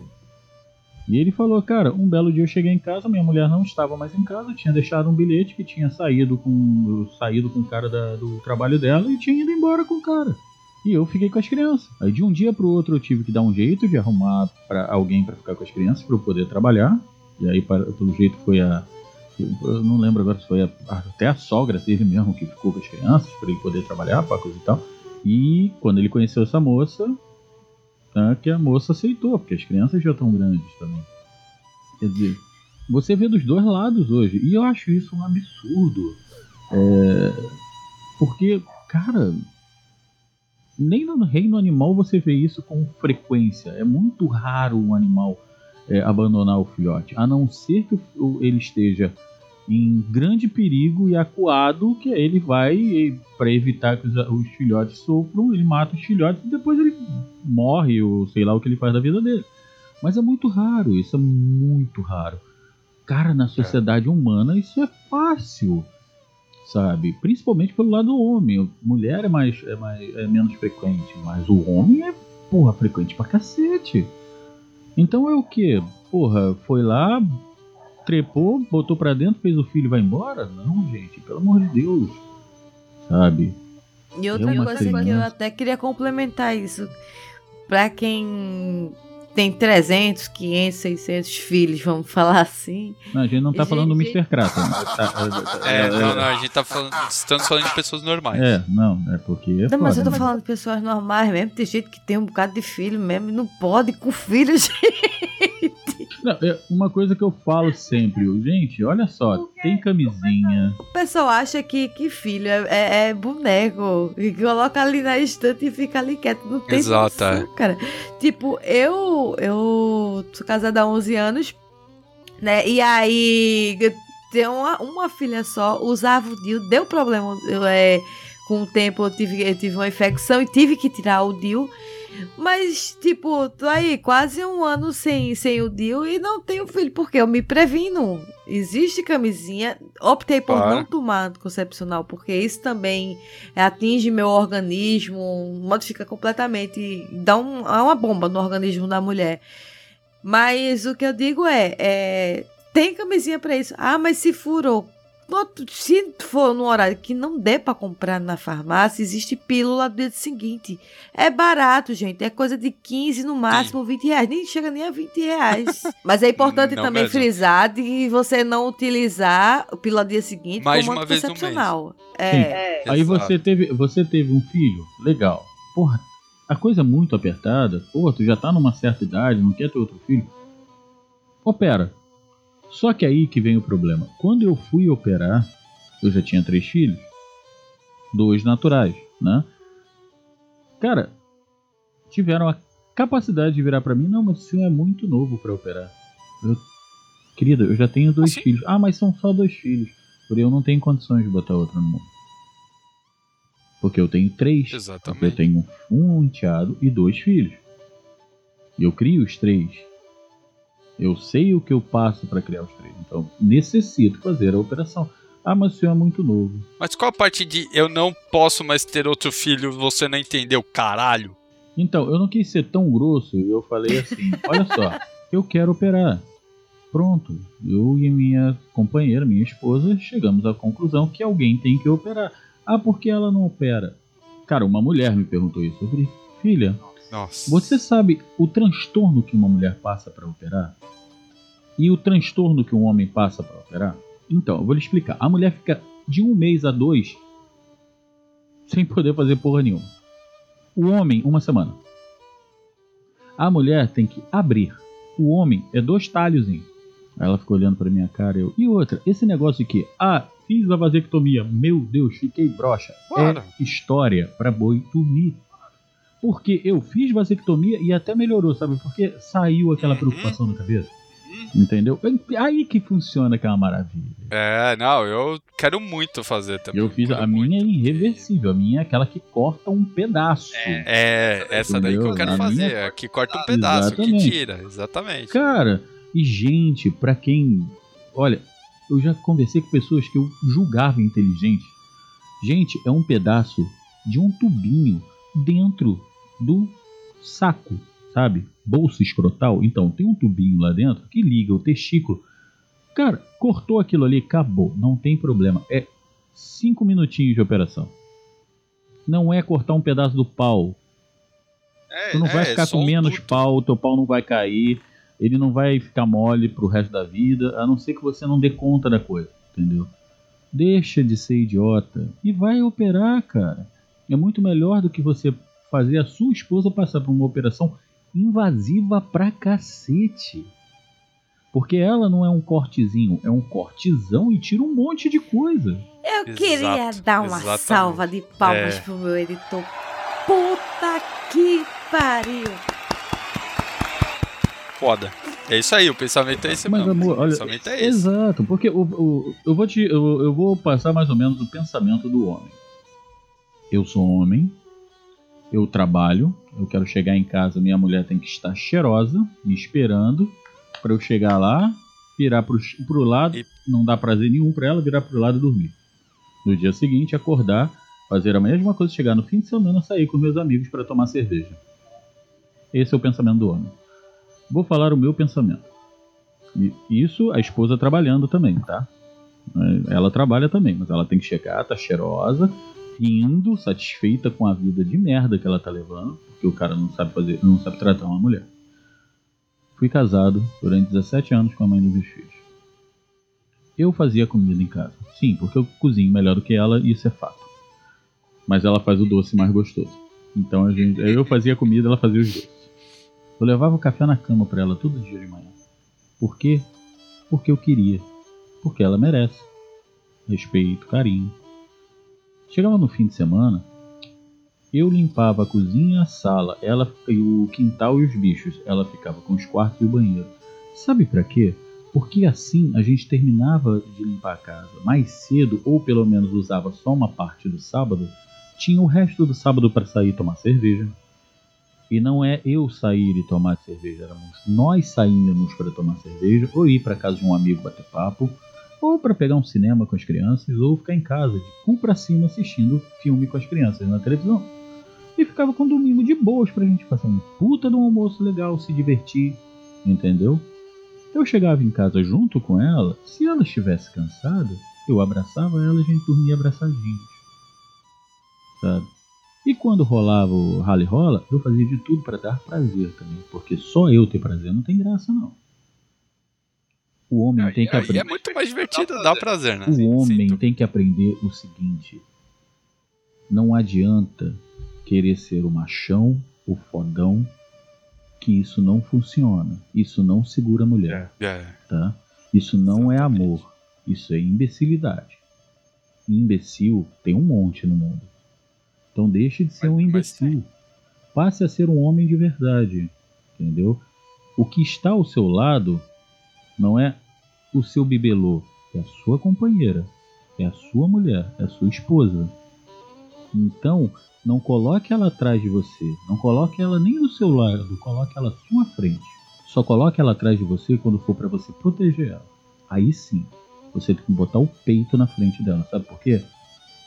E ele falou, cara, um belo dia eu cheguei em casa, minha mulher não estava mais em casa, tinha deixado um bilhete que tinha saído com saído com o cara da- do trabalho dela e tinha ido embora com o cara. E eu fiquei com as crianças. Aí de um dia pro outro eu tive que dar um jeito de arrumar para alguém para ficar com as crianças para eu poder trabalhar. E aí para- pelo jeito foi a eu não lembro agora se foi a- até a sogra dele mesmo que ficou com as crianças para ele poder trabalhar, para coisa e tal. E quando ele conheceu essa moça, tá, que a moça aceitou, porque as crianças já estão grandes também. Quer dizer, você vê dos dois lados hoje. E eu acho isso um absurdo. É, porque, cara, nem no reino animal você vê isso com frequência. É muito raro um animal é, abandonar o filhote, a não ser que ele esteja em grande perigo e acuado, que ele vai para evitar que os, os filhotes sofram, ele mata os filhotes e depois ele morre ou sei lá o que ele faz da vida dele. Mas é muito raro, isso é muito raro. Cara, na sociedade humana isso é fácil, sabe? Principalmente pelo lado do homem. Mulher é mais é, mais, é menos frequente, mas o homem é porra frequente pra cacete. Então é o que? Porra, foi lá, trepou, botou pra dentro, fez o filho e vai embora? Não, gente, pelo amor de Deus. Sabe? E outra É coisa que eu criança. até queria complementar isso. Pra quem tem 300, 500, 600 filhos, vamos falar assim. Não, a gente não tá Gente, falando do gente. Mr. Kratos. né? [laughs] Tá- É, não, não, a gente tá falando. Estamos falando de pessoas normais. É, não, é porque é Não, mas eu tô né? falando de pessoas normais mesmo. Tem gente que tem um bocado de filho mesmo e não pode com filho, [laughs] gente. Não, é uma coisa que eu falo sempre, gente, olha só, tem camisinha. O pessoal acha que, que filho é, é- é boneco. E coloca ali na estante e fica ali quieto. Não tem Exato, noção, é. cara. Tipo, eu, eu sou casada há 11 anos, né? E aí, tenho uma, uma filha só, usava o DIU, deu problema. Eu, é, com o tempo eu tive, eu tive uma infecção e tive que tirar o DIU. Mas, tipo, tô aí quase um ano sem, sem o DIU e não tenho filho, porque eu me previno. Existe camisinha. Optei por Claro. não tomar anticoncepcional, porque isso também atinge meu organismo, modifica completamente, dá um, é uma bomba no organismo da mulher. Mas o que eu digo é, é, tem camisinha pra isso. Ah, mas se furou. Se for no horário que não der pra comprar na farmácia, existe pílula do dia seguinte. É barato, gente. É coisa de 15, no máximo 20 reais. Nem chega nem a 20 reais. [laughs] Mas é importante Não também mesmo. frisar de você não utilizar o pílula do dia seguinte Mais como uma vez mês. anticoncepcional. É. Sim. Aí você teve, você teve um filho, legal. Porra, a coisa é muito apertada, pô, tu já tá numa certa idade, não quer ter outro filho. Opera. Só que aí que vem o problema. Quando eu fui operar, eu já tinha três filhos. Dois naturais, né? Cara, tiveram a capacidade de virar pra mim, não, mas o senhor é muito novo pra operar. Eu, querida, eu já tenho dois Assim? filhos. Ah, mas são só dois filhos. Por eu não tenho condições de botar outro no mundo. Porque eu tenho três. Porque eu Exatamente. tenho um enteado e dois filhos. E eu crio os três. Eu sei o que eu passo para criar os três. Então, necessito fazer a operação. Ah, mas o senhor é muito novo. Mas qual a parte de eu não posso mais ter outro filho, você não entendeu, caralho? Então, eu não quis ser tão grosso e eu falei assim: [laughs] olha só, eu quero operar. Pronto, eu e minha companheira, minha esposa, chegamos à conclusão que alguém tem que operar. Ah, por que ela não opera? Cara, uma mulher me perguntou isso. Eu falei, filha, Nossa. Você sabe o transtorno que uma mulher passa para operar? E o transtorno que um homem passa para operar? Então, eu vou lhe explicar. A mulher fica de um mês a dois sem poder fazer porra nenhuma. O homem, uma semana. A mulher tem que abrir. O homem é dois talhozinhos. Ela ficou olhando pra minha cara. Eu, e outra, esse negócio aqui. Ah, fiz a vasectomia. Meu Deus, fiquei broxa. Claro. É história pra boi dormir. Porque eu fiz vasectomia e até melhorou, sabe? Porque saiu aquela Uhum. preocupação da cabeça. Entendeu? Aí que funciona aquela maravilha. É, não, eu quero muito fazer também. Eu fiz a minha é irreversível. A minha é aquela que corta um pedaço. É, essa daí que eu quero A fazer, minha- é que corta um pedaço, que Exatamente. tira, exatamente. Cara, e gente, pra quem. Olha, eu já conversei com pessoas que eu julgava inteligente. Gente, é um pedaço de um tubinho dentro do saco, sabe? Bolsa escrotal. Então, tem um tubinho lá dentro que liga o testículo. Cara, cortou aquilo ali, acabou. Não tem problema. É cinco minutinhos de operação. Não é cortar um pedaço do pau. É, Tu não vai é, ficar só com menos duto. pau, teu pau não vai cair, ele não vai ficar mole pro resto da vida, a não ser que você não dê conta da coisa, entendeu? Deixa de ser idiota e vai operar, cara. É muito melhor do que você fazer a sua esposa passar por uma operação invasiva pra cacete. Porque ela não é um cortezinho, é um cortezão e tira um monte de coisa. Eu Exato, queria dar uma exatamente. salva de palmas É. pro meu editor. Puta que pariu. Foda. É isso aí, o pensamento é esse Mas, mesmo. amor, o olha, pensamento é esse. Exato, porque o, o- eu, vou te, eu, eu vou passar mais ou menos o pensamento do homem. Eu sou homem, eu trabalho, eu quero chegar em casa, minha mulher tem que estar cheirosa, me esperando, pra eu chegar lá, virar pro, pro lado, não dá prazer nenhum pra ela, virar pro lado e dormir. No dia seguinte, acordar, fazer a mesma coisa, chegar no fim de semana, sair com meus amigos para tomar cerveja. Esse é o pensamento do homem. Vou falar o meu pensamento. E isso a esposa trabalhando também, tá? Ela trabalha também, mas ela tem que chegar, tá cheirosa, rindo, satisfeita com a vida de merda que ela tá levando, porque o cara não sabe fazer, não sabe tratar uma mulher. Fui casado durante 17 anos com a mãe dos meus filhos. Eu fazia comida em casa. Sim, porque eu cozinho melhor do que ela, e isso é fato. Mas ela faz o doce mais gostoso. Então gente, eu fazia comida, ela fazia os doces. Eu levava o café na cama para ela todo dia de manhã. Por quê? Porque eu queria. Porque ela merece. Respeito, carinho. Chegava no fim de semana, eu limpava a cozinha, a sala, ela o quintal e os bichos. Ela ficava com os quartos e o banheiro. Sabe para quê? Porque assim a gente terminava de limpar a casa mais cedo, ou pelo menos usava só uma parte do sábado, tinha o resto do sábado para sair tomar cerveja. E não é eu sair e tomar cerveja, éramos nós saímos para tomar cerveja, ou ir para casa de um amigo bater papo, ou para pegar um cinema com as crianças, ou ficar em casa de cu para cima assistindo filme com as crianças na televisão. E ficava com domingo de boas pra gente fazer um puta de um almoço legal, se divertir, entendeu? Eu chegava em casa junto com ela, se ela estivesse cansada, eu abraçava ela e a gente dormia abraçadinhos. Sabe? E quando rolava o rally rola, eu fazia de tudo para dar prazer também, porque só eu ter prazer não tem graça não. O homem Aí- tem que aí aprender. é muito mais divertido, dá prazer, né? O homem Sim, tem que aprender o seguinte: não adianta querer ser o machão, o fodão, que isso não funciona. Isso não segura a mulher, É. tá? Isso não é Exatamente. amor. Isso é imbecilidade. E imbecil tem um monte no mundo. Então deixe de ser Mas- um imbecil. Passe a ser um homem de verdade. Entendeu? O que está ao seu lado não é o seu bibelô, é a sua companheira, é a sua mulher, é a sua esposa. Então, não coloque ela atrás de você, não coloque ela nem do seu lado, coloque ela à sua frente. Só coloque ela atrás de você quando for para você proteger ela. Aí sim, você tem que botar o peito na frente dela, sabe por quê?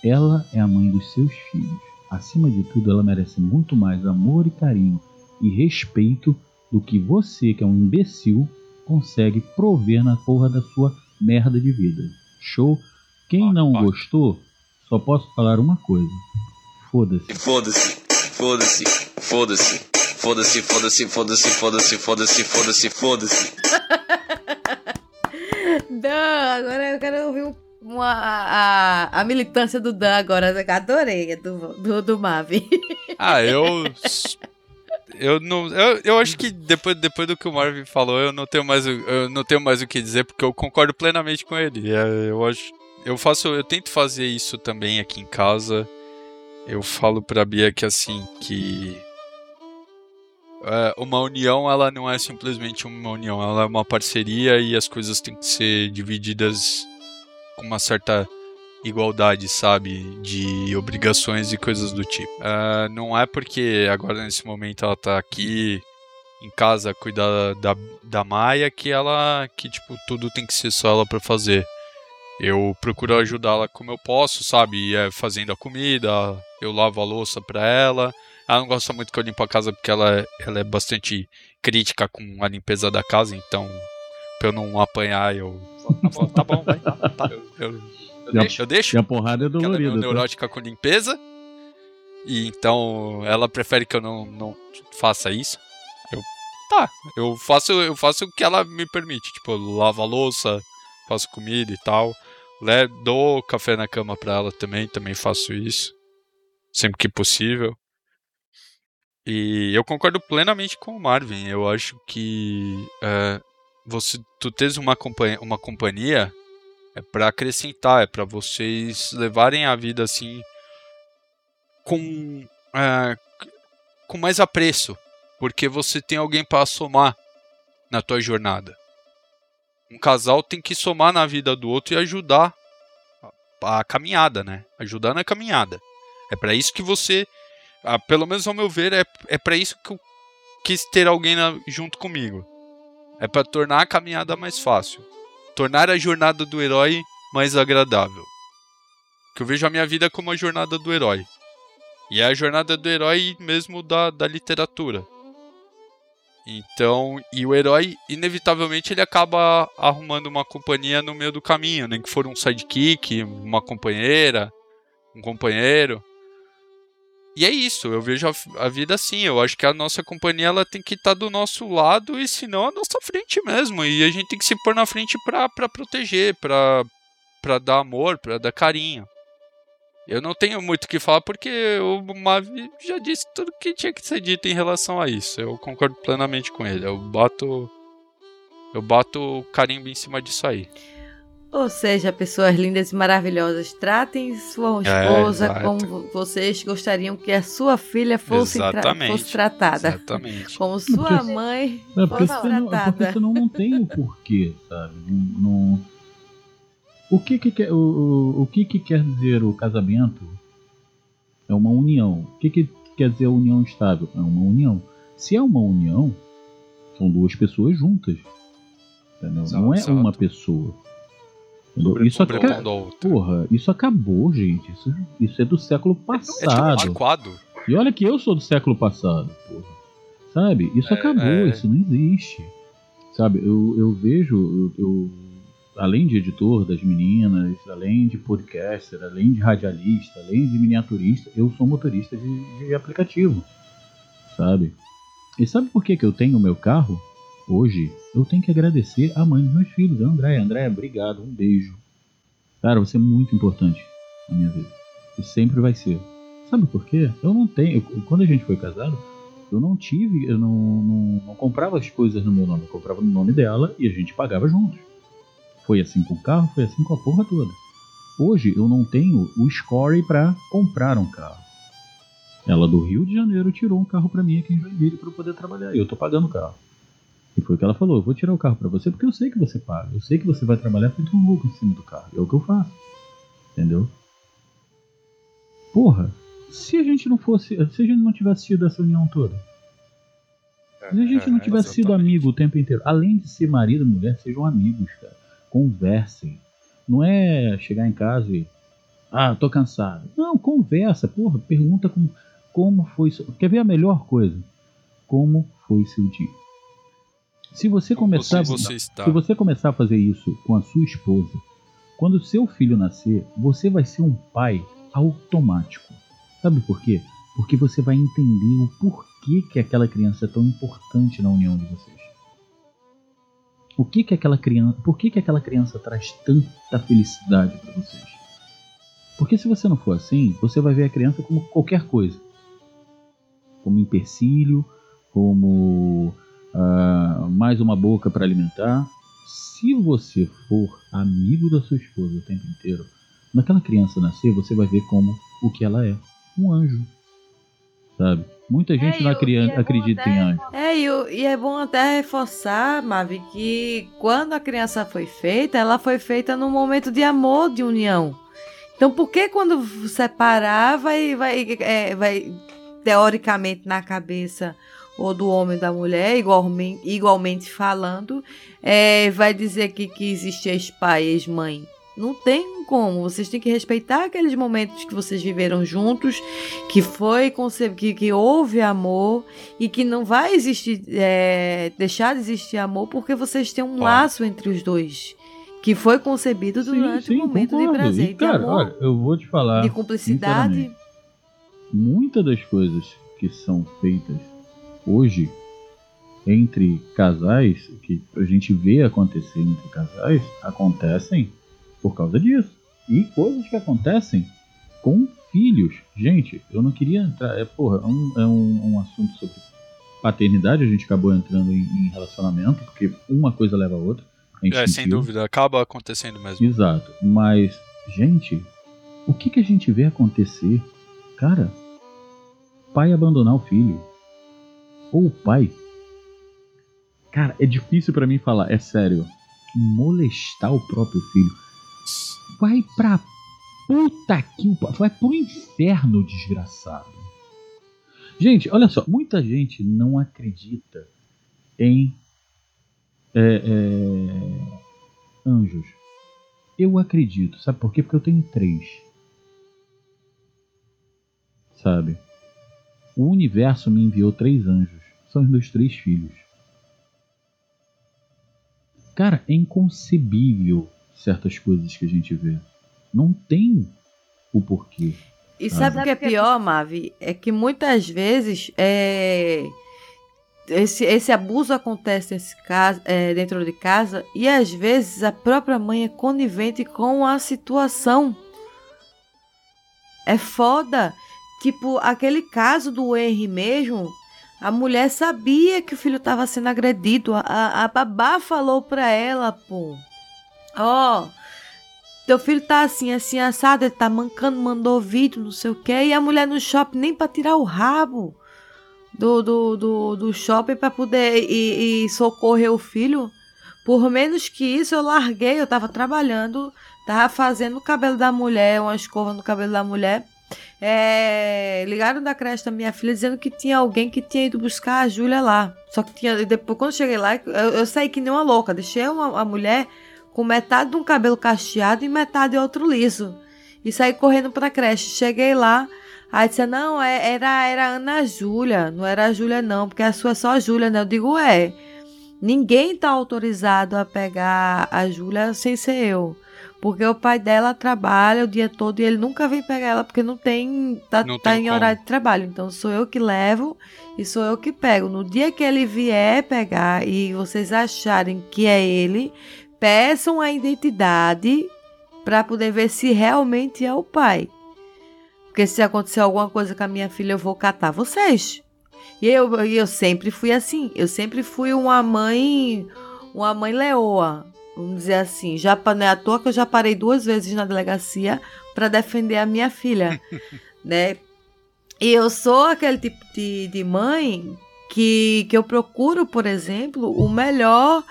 Ela é a mãe dos seus filhos. Acima de tudo, ela merece muito mais amor e carinho e respeito do que você, que é um imbecil, consegue prover na porra da sua merda de vida. Show? Quem não gostou, só posso falar uma coisa. Foda-se. Foda-se. Foda-se. Foda-se. Foda-se, foda-se, foda-se, foda-se, foda-se, foda-se, foda-se. [laughs] Dan, agora eu quero ouvir uma, a, a militância do Dan agora. Adorei, é do, do, do Mavi. Ah, eu [laughs] Eu não. Eu, eu acho que depois, depois do que o Marvin falou, eu não tenho mais o, eu não tenho mais o que dizer, porque eu concordo plenamente com ele. É, eu acho. Eu faço. Eu tento fazer isso também aqui em casa. Eu falo pra Bia que assim, que. é, uma união, ela não é simplesmente uma união, ela é uma parceria e as coisas têm que ser divididas com uma certa igualdade, sabe? De obrigações e coisas do tipo. Ah, não é porque agora nesse momento ela tá aqui em casa cuidar da, da Maia que ela. que tipo, tudo tem que ser só ela pra fazer. Eu procuro ajudá-la como eu posso, sabe? É fazendo a comida, eu lavo a louça pra ela. Ela não gosta muito que eu limpo a casa porque ela, é- ela é bastante crítica com a limpeza da casa, então pra eu não apanhar, eu. falo, Tá bom, vai. Tá, eu, eu, eu Já- deixo, eu deixo E a porrada é porque ela é meio dolorida. tá? neurótica com limpeza. E então ela prefere que eu não, não faça isso. Eu tá, eu faço eu faço o que ela me permite, tipo, eu lavo a louça, faço comida e tal. Le, dou café na cama pra ela também, também faço isso. Sempre que possível. E eu concordo plenamente com o Marvin. Eu acho que é, você tu tens uma companhia, uma companhia é para acrescentar, é para vocês levarem a vida assim com é, com mais apreço, porque você tem alguém para somar na tua jornada. Um casal tem que somar na vida do outro e ajudar a, a caminhada, né? Ajudar na caminhada. É para isso que você, pelo menos ao meu ver, é, é para isso que eu quis ter alguém na- junto comigo. É para tornar a caminhada mais fácil tornar a jornada do herói mais agradável. Que eu vejo a minha vida como a jornada do herói. E é a jornada do herói mesmo da, da literatura. Então, e o herói, inevitavelmente, ele acaba arrumando uma companhia no meio do caminho, nem que for um sidekick, uma companheira, um companheiro. E é isso, eu vejo a, a, vida assim. Eu acho que a nossa companhia ela tem que estar tá do nosso lado e se não a nossa frente mesmo. E a gente tem que se pôr na frente pra proteger, pra dar amor, pra dar carinho. Eu não tenho muito o que falar porque o Mavi já disse tudo que tinha que ser dito em relação a isso. Eu concordo plenamente com ele. Eu boto. Eu boto carimbo em cima disso aí. Ou seja, pessoas lindas e maravilhosas, tratem sua é, esposa é, como vocês gostariam que a sua filha fosse, tra fosse tratada. Exatamente. Como sua porque, mãe é fosse tratada. Não, é porque senão não tem o porquê, sabe? Não, não... O, que que quer, o, o, o que que quer dizer o casamento? É uma união. O que que quer dizer a união estável? É uma união. Se é uma união, são duas pessoas juntas. Entendeu? Exato, não é exato. uma pessoa. Sobre, isso acabou. Porra, isso acabou, gente. Isso, isso é do século passado. É tipo E olha que eu sou do século passado, porra. Sabe? Isso é, acabou, é... isso não existe. Sabe, eu, eu vejo, eu, eu, além de editor das meninas, além de podcaster, além de radialista, além de miniaturista, eu sou motorista de, de aplicativo. Sabe? E sabe por que, que eu tenho o meu carro? Hoje, eu tenho que agradecer a mãe dos meus filhos, a Andréia. Andréia, obrigado, um beijo. Cara, você é muito importante na minha vida. E sempre vai ser. Sabe por quê? Eu não tenho. Eu, quando a gente foi casado, eu não tive. Eu não, não, não, comprava as coisas no meu nome. Eu comprava no nome dela e a gente pagava juntos. Foi assim com o carro, foi assim com a porra toda. Hoje eu não tenho o score para comprar um carro. Ela do Rio de Janeiro tirou um carro para mim aqui em Joinville para eu poder trabalhar. E eu tô pagando o carro. E foi o que ela falou: eu vou tirar o carro para você porque eu sei que você paga. Eu sei que você vai trabalhar feito um louco em cima do carro. É o que eu faço. Entendeu? Porra, se a gente não fosse. Se a gente não tivesse tido essa união toda. Se a gente não é, tivesse sido amigo o tempo inteiro, além de ser marido e mulher, sejam amigos, cara. Conversem. Não é chegar em casa e. Ah, tô cansado. Não, conversa, porra. Pergunta como, como foi. Quer ver a melhor coisa? Como foi seu dia? Se você começar, você se você começar a fazer isso com a sua esposa, quando seu filho nascer, você vai ser um pai automático. Sabe por quê? Porque você vai entender o porquê que aquela criança é tão importante na união de vocês. O que que aquela criança, por que que aquela criança traz tanta felicidade para vocês? Porque se você não for assim, você vai ver a criança como qualquer coisa. Como empecilho, como uh, mais uma boca para alimentar. Se você for amigo da sua esposa o tempo inteiro, naquela criança nascer, você vai ver como o que ela é, um anjo, sabe? Muita gente é, não é acredita até, em anjo. É, e, e, é bom até reforçar, Mavi, que quando a criança foi feita, ela foi feita num momento de amor, de união. Então, por que quando separar, vai, vai, é, vai teoricamente na cabeça ou do homem ou da mulher, igualmente, igualmente falando, é, vai dizer que, que existe ex-pai, ex-mãe. Não tem como. Vocês têm que respeitar aqueles momentos que vocês viveram juntos, que foi que, que houve amor e que não vai existir, é, deixar de existir amor porque vocês têm um laço entre os dois. Que foi concebido durante sim, sim, um momento concordo. de prazer, e, cara, de amor, olha, eu vou te falar, de cumplicidade. Muitas das coisas que são feitas hoje entre casais, que a gente vê acontecer entre casais, acontecem por causa disso. E coisas que acontecem com filhos. Gente, eu não queria entrar. É, porra, é um, é um, um assunto sobre paternidade. A gente acabou entrando em, em relacionamento, porque uma coisa leva a outra. A é, sem dúvida, acaba acontecendo mesmo. Exato. Mas, gente, o que, que a gente vê acontecer? Cara, pai abandonar o filho ou o pai. Cara, é difícil para mim falar, é sério. Molestar o próprio filho. Vai pra puta que vai pro inferno, desgraçado. Gente, olha só, muita gente não acredita em é, é, anjos. Eu acredito, sabe por quê? Porque eu tenho três. Sabe? O universo me enviou três anjos são os meus três filhos. Cara, é inconcebível certas coisas que a gente vê. Não tem o porquê. E sabe o que é pior, Mavi? É que muitas vezes é, esse, esse abuso acontece nesse caso, é, dentro de casa e às vezes a própria mãe é conivente com a situação. É foda. Tipo, aquele caso do Henry mesmo, a mulher sabia que o filho estava sendo agredido. A, a, babá falou pra ela, pô. Ó, oh, teu filho tá assim, assim, assado, ele tá mancando, mandou vídeo, não sei o que. E a mulher no shopping nem pra tirar o rabo do, do, do, do shopping pra poder ir, ir socorrer o filho. Por menos que isso, eu larguei, eu tava trabalhando, tava fazendo o cabelo da mulher, uma escova no cabelo da mulher. É, ligaram da creche da minha filha dizendo que tinha alguém que tinha ido buscar a Júlia lá. Só que tinha, depois, quando cheguei lá, eu, eu saí que nem uma louca. Deixei uma, a mulher com metade de um cabelo cacheado e metade outro liso. E saí correndo pra creche. Cheguei lá, aí disse: Não, é, era, era Ana Júlia, não era a Júlia, não, porque a sua é só a Júlia, né? Eu digo: É, ninguém tá autorizado a pegar a Júlia sem ser eu. Porque o pai dela trabalha o dia todo e ele nunca vem pegar ela porque não tem. tá, Não tá tem em como. horário de trabalho. Então sou eu que levo e sou eu que pego. No dia que ele vier pegar e vocês acharem que é ele, peçam a identidade para poder ver se realmente é o pai. Porque se acontecer alguma coisa com a minha filha, eu vou catar vocês. E eu, e eu sempre fui assim. Eu sempre fui uma mãe, uma mãe leoa, vamos dizer assim. Já não é à toa que eu já parei duas vezes na delegacia para defender a minha filha, [laughs] né? E eu sou aquele tipo de, de mãe que, que eu procuro, por exemplo, o melhor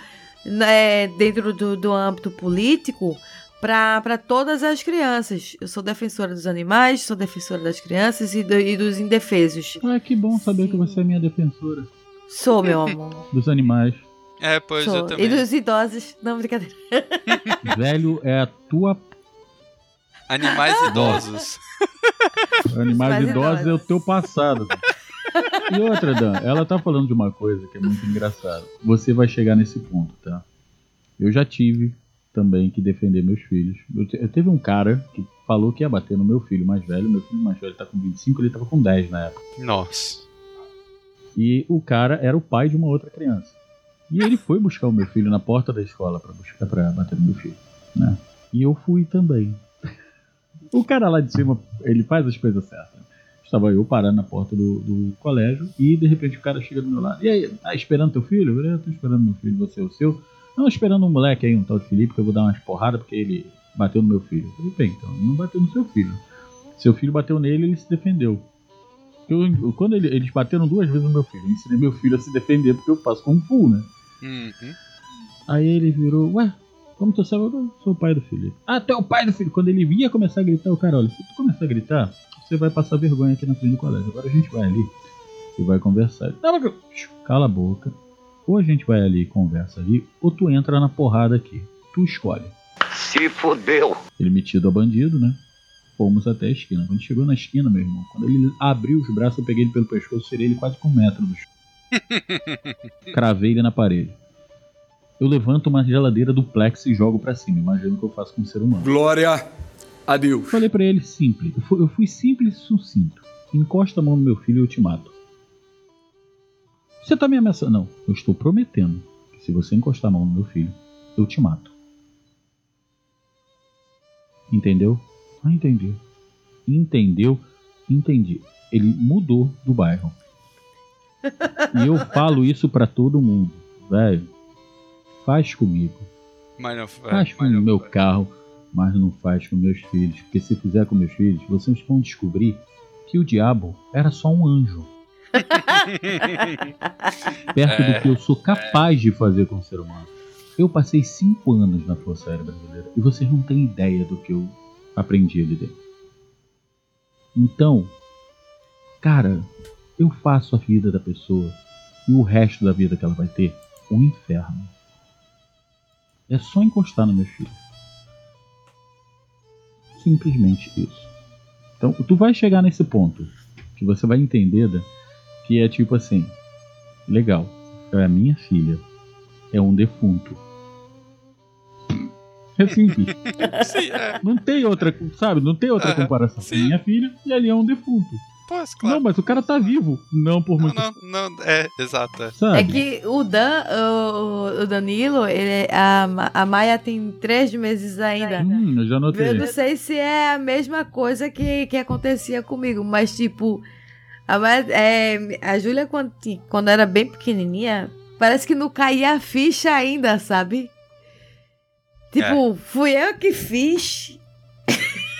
né, dentro do, do âmbito político para todas as crianças. Eu sou defensora dos animais, sou defensora das crianças e, do- e dos indefesos. Ah, que bom saber Sim. que você é minha defensora Sou, meu amor. dos animais. É, pois eu também. E dos idosos. Não, brincadeira. [laughs] Velho é a tua. Animais idosos. Animais Mais idosos é o teu passado. E outra, Dan, ela tá falando de uma coisa que é muito engraçada. Você vai chegar nesse ponto, tá? Eu já tive também que defender meus filhos. Eu, te- eu teve um cara que falou que ia bater no meu filho mais velho. Meu filho mais velho tá com 25, ele tava com 10 na época. Nossa. E o cara era o pai de uma outra criança. E ele foi buscar o meu filho na porta da escola pra buscar para bater no meu filho, né? E eu fui também. O cara lá de cima, ele faz as coisas certas. Estava eu parando na porta do, do colégio e de repente o cara chega do meu lado. E aí, tá esperando teu filho? Eu eu tô esperando meu filho, você é o seu. Não, esperando um moleque aí, um tal de Felipe, que eu vou dar umas porradas porque ele bateu no meu filho. Eu falei, bem, então, não bateu no seu filho. Seu filho bateu nele ele se defendeu. Eu, quando ele- eles bateram duas vezes no meu filho, eu ensinei meu filho a se defender porque eu faço Kung Fu, né? Uhum. Aí ele virou, ué, como tu sabe? Eu sou o pai do filho. Ah, tu é o pai do filho. Quando ele ia começar a gritar, o cara, olha, se tu começar a gritar, você vai passar vergonha aqui na frente do colégio. Agora a gente vai ali e vai conversar. Não, Cala a boca. Ou a gente vai ali e conversa ali, ou tu entra na porrada aqui. Tu escolhe. Se fodeu. Ele metido a bandido, né? Fomos até a esquina. Quando chegou na esquina, meu irmão, quando ele abriu os braços, eu peguei ele pelo pescoço, tirei ele quase com um metro do chão. [laughs] Cravei ele na parede. Eu levanto uma geladeira duplex e jogo pra cima. Imagina o que eu faço com um ser humano. Glória a Deus. Falei pra ele simples. Eu fui, eu fui simples e sucinto. Encosta a mão no meu filho e eu te mato. Você tá me ameaçando? Não. Eu estou prometendo que se você encostar a mão no meu filho, eu te mato. Entendeu? Ah, entendi. Entendeu? Entendi. Ele mudou do bairro. E eu falo isso pra todo mundo. Velho, faz comigo. Mas não, Faz com o meu carro, mas não faz com meus filhos. Porque se fizer com meus filhos, vocês vão descobrir que o diabo era só um anjo. [laughs] Perto É, do que eu sou capaz de fazer com o ser humano. Eu passei cinco anos na Força Aérea Brasileira e vocês não têm ideia do que eu aprendi ali dentro. Então, cara, eu faço a vida da pessoa e o resto da vida que ela vai ter um inferno. É só encostar no meu filho. Simplesmente isso. Então, tu vai chegar nesse ponto que você vai entender da- que é tipo assim: legal, é a minha filha, é um defunto. É simples. [laughs] Sim, é. Não tem outra, sabe? Não tem outra comparação. Minha filha e ali é um defunto. Claro. Não, mas o cara tá vivo. Não por Não, muito não, não, é, exato. É. sabe? É que o Dan, o, o Danilo, ele, a, a Maia tem três meses ainda. Hum, eu já Eu notei. não sei se é a mesma coisa que, que acontecia comigo, mas tipo, a, Maia- é, a Júlia, quando, quando era bem pequenininha, parece que não caía a ficha ainda, sabe? Tipo, fui eu que fiz.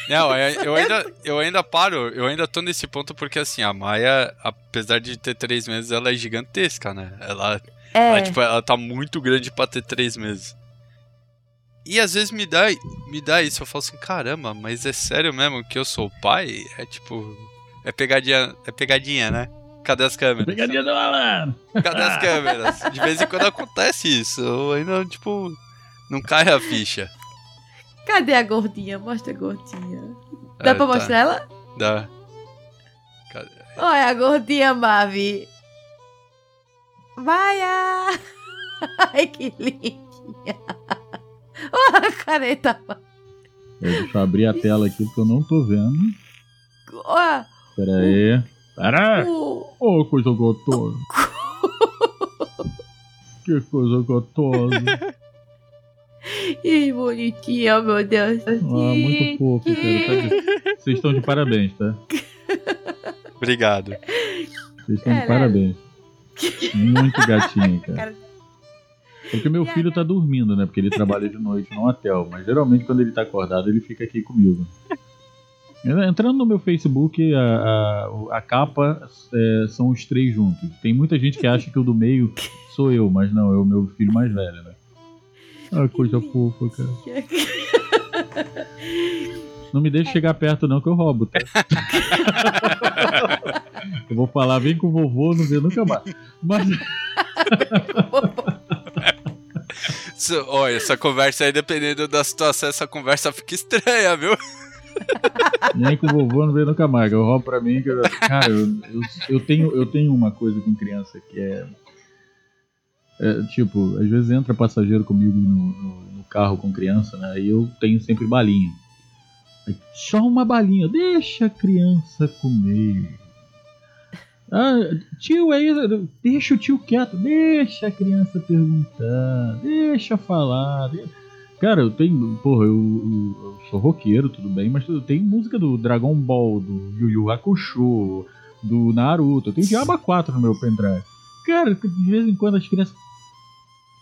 Não, é- [laughs] eu ainda, eu ainda paro, eu ainda tô nesse ponto porque assim, a Maia, apesar de ter três meses, ela é gigantesca, né? Ela, É, ela, tipo, ela tá muito grande pra ter três meses. E às vezes me dá, me dá isso, eu falo assim, caramba, mas é sério mesmo que eu sou o pai? É tipo, é pegadinha, é pegadinha, né? Cadê as câmeras? Pegadinha do Alan! Cadê as [laughs] câmeras? De vez em quando acontece isso, eu ainda, tipo, não cai a ficha. Cadê a gordinha? Mostra a gordinha. Dá É, pra tá. mostrar ela? Dá. Cadê? Olha a gordinha, Mavi. Maia! [laughs] Ai, que lindinha. [laughs] Olha a careta. Deixa eu abrir a tela aqui porque eu não tô vendo. Olha Pera aí. Para! o... Ô, coisa gostosa. [laughs] que coisa gostosa. Ih, bonitinha, meu Deus. Ah, muito fofo, cara. Tá de- Vocês estão de parabéns, tá? Obrigado. Vocês estão de Caralho. parabéns. Muito gatinho, [laughs] cara. Cara. Porque meu filho tá dormindo, né? Porque ele trabalha de noite no hotel. Mas geralmente quando ele tá acordado, ele fica aqui comigo. Entrando no meu Facebook, a, a, a capa é, são os três juntos. Tem muita gente que acha que o do meio sou eu, mas não, é o meu filho mais velho, né? Ah, coisa fofa, cara. [laughs] Não me deixe chegar perto, não, que eu roubo, tá? [laughs] eu vou falar, vem com o vovô, não vê nunca mais. Mas. Isso- Olha, essa conversa aí, dependendo da situação, essa conversa fica estranha, viu? Nem com o vovô não vê nunca mais. Eu roubo pra mim. Que eu, cara, eu, eu, eu tenho, eu tenho uma coisa com criança que é, é, Tipo, às vezes entra passageiro comigo no, no- no carro com criança, né? E eu tenho sempre balinha. Aí, Só uma balinha. Deixa a criança comer. Ah, tio aí, deixa o tio quieto, deixa a criança perguntar, deixa falar. Cara, eu tenho. Porra, eu, eu- eu sou roqueiro, tudo bem, mas eu tenho música do Dragon Ball, do Yu Yu Hakusho, do Naruto. Eu tenho Diaba 4 no meu pendrive. Cara, de vez em quando as crianças.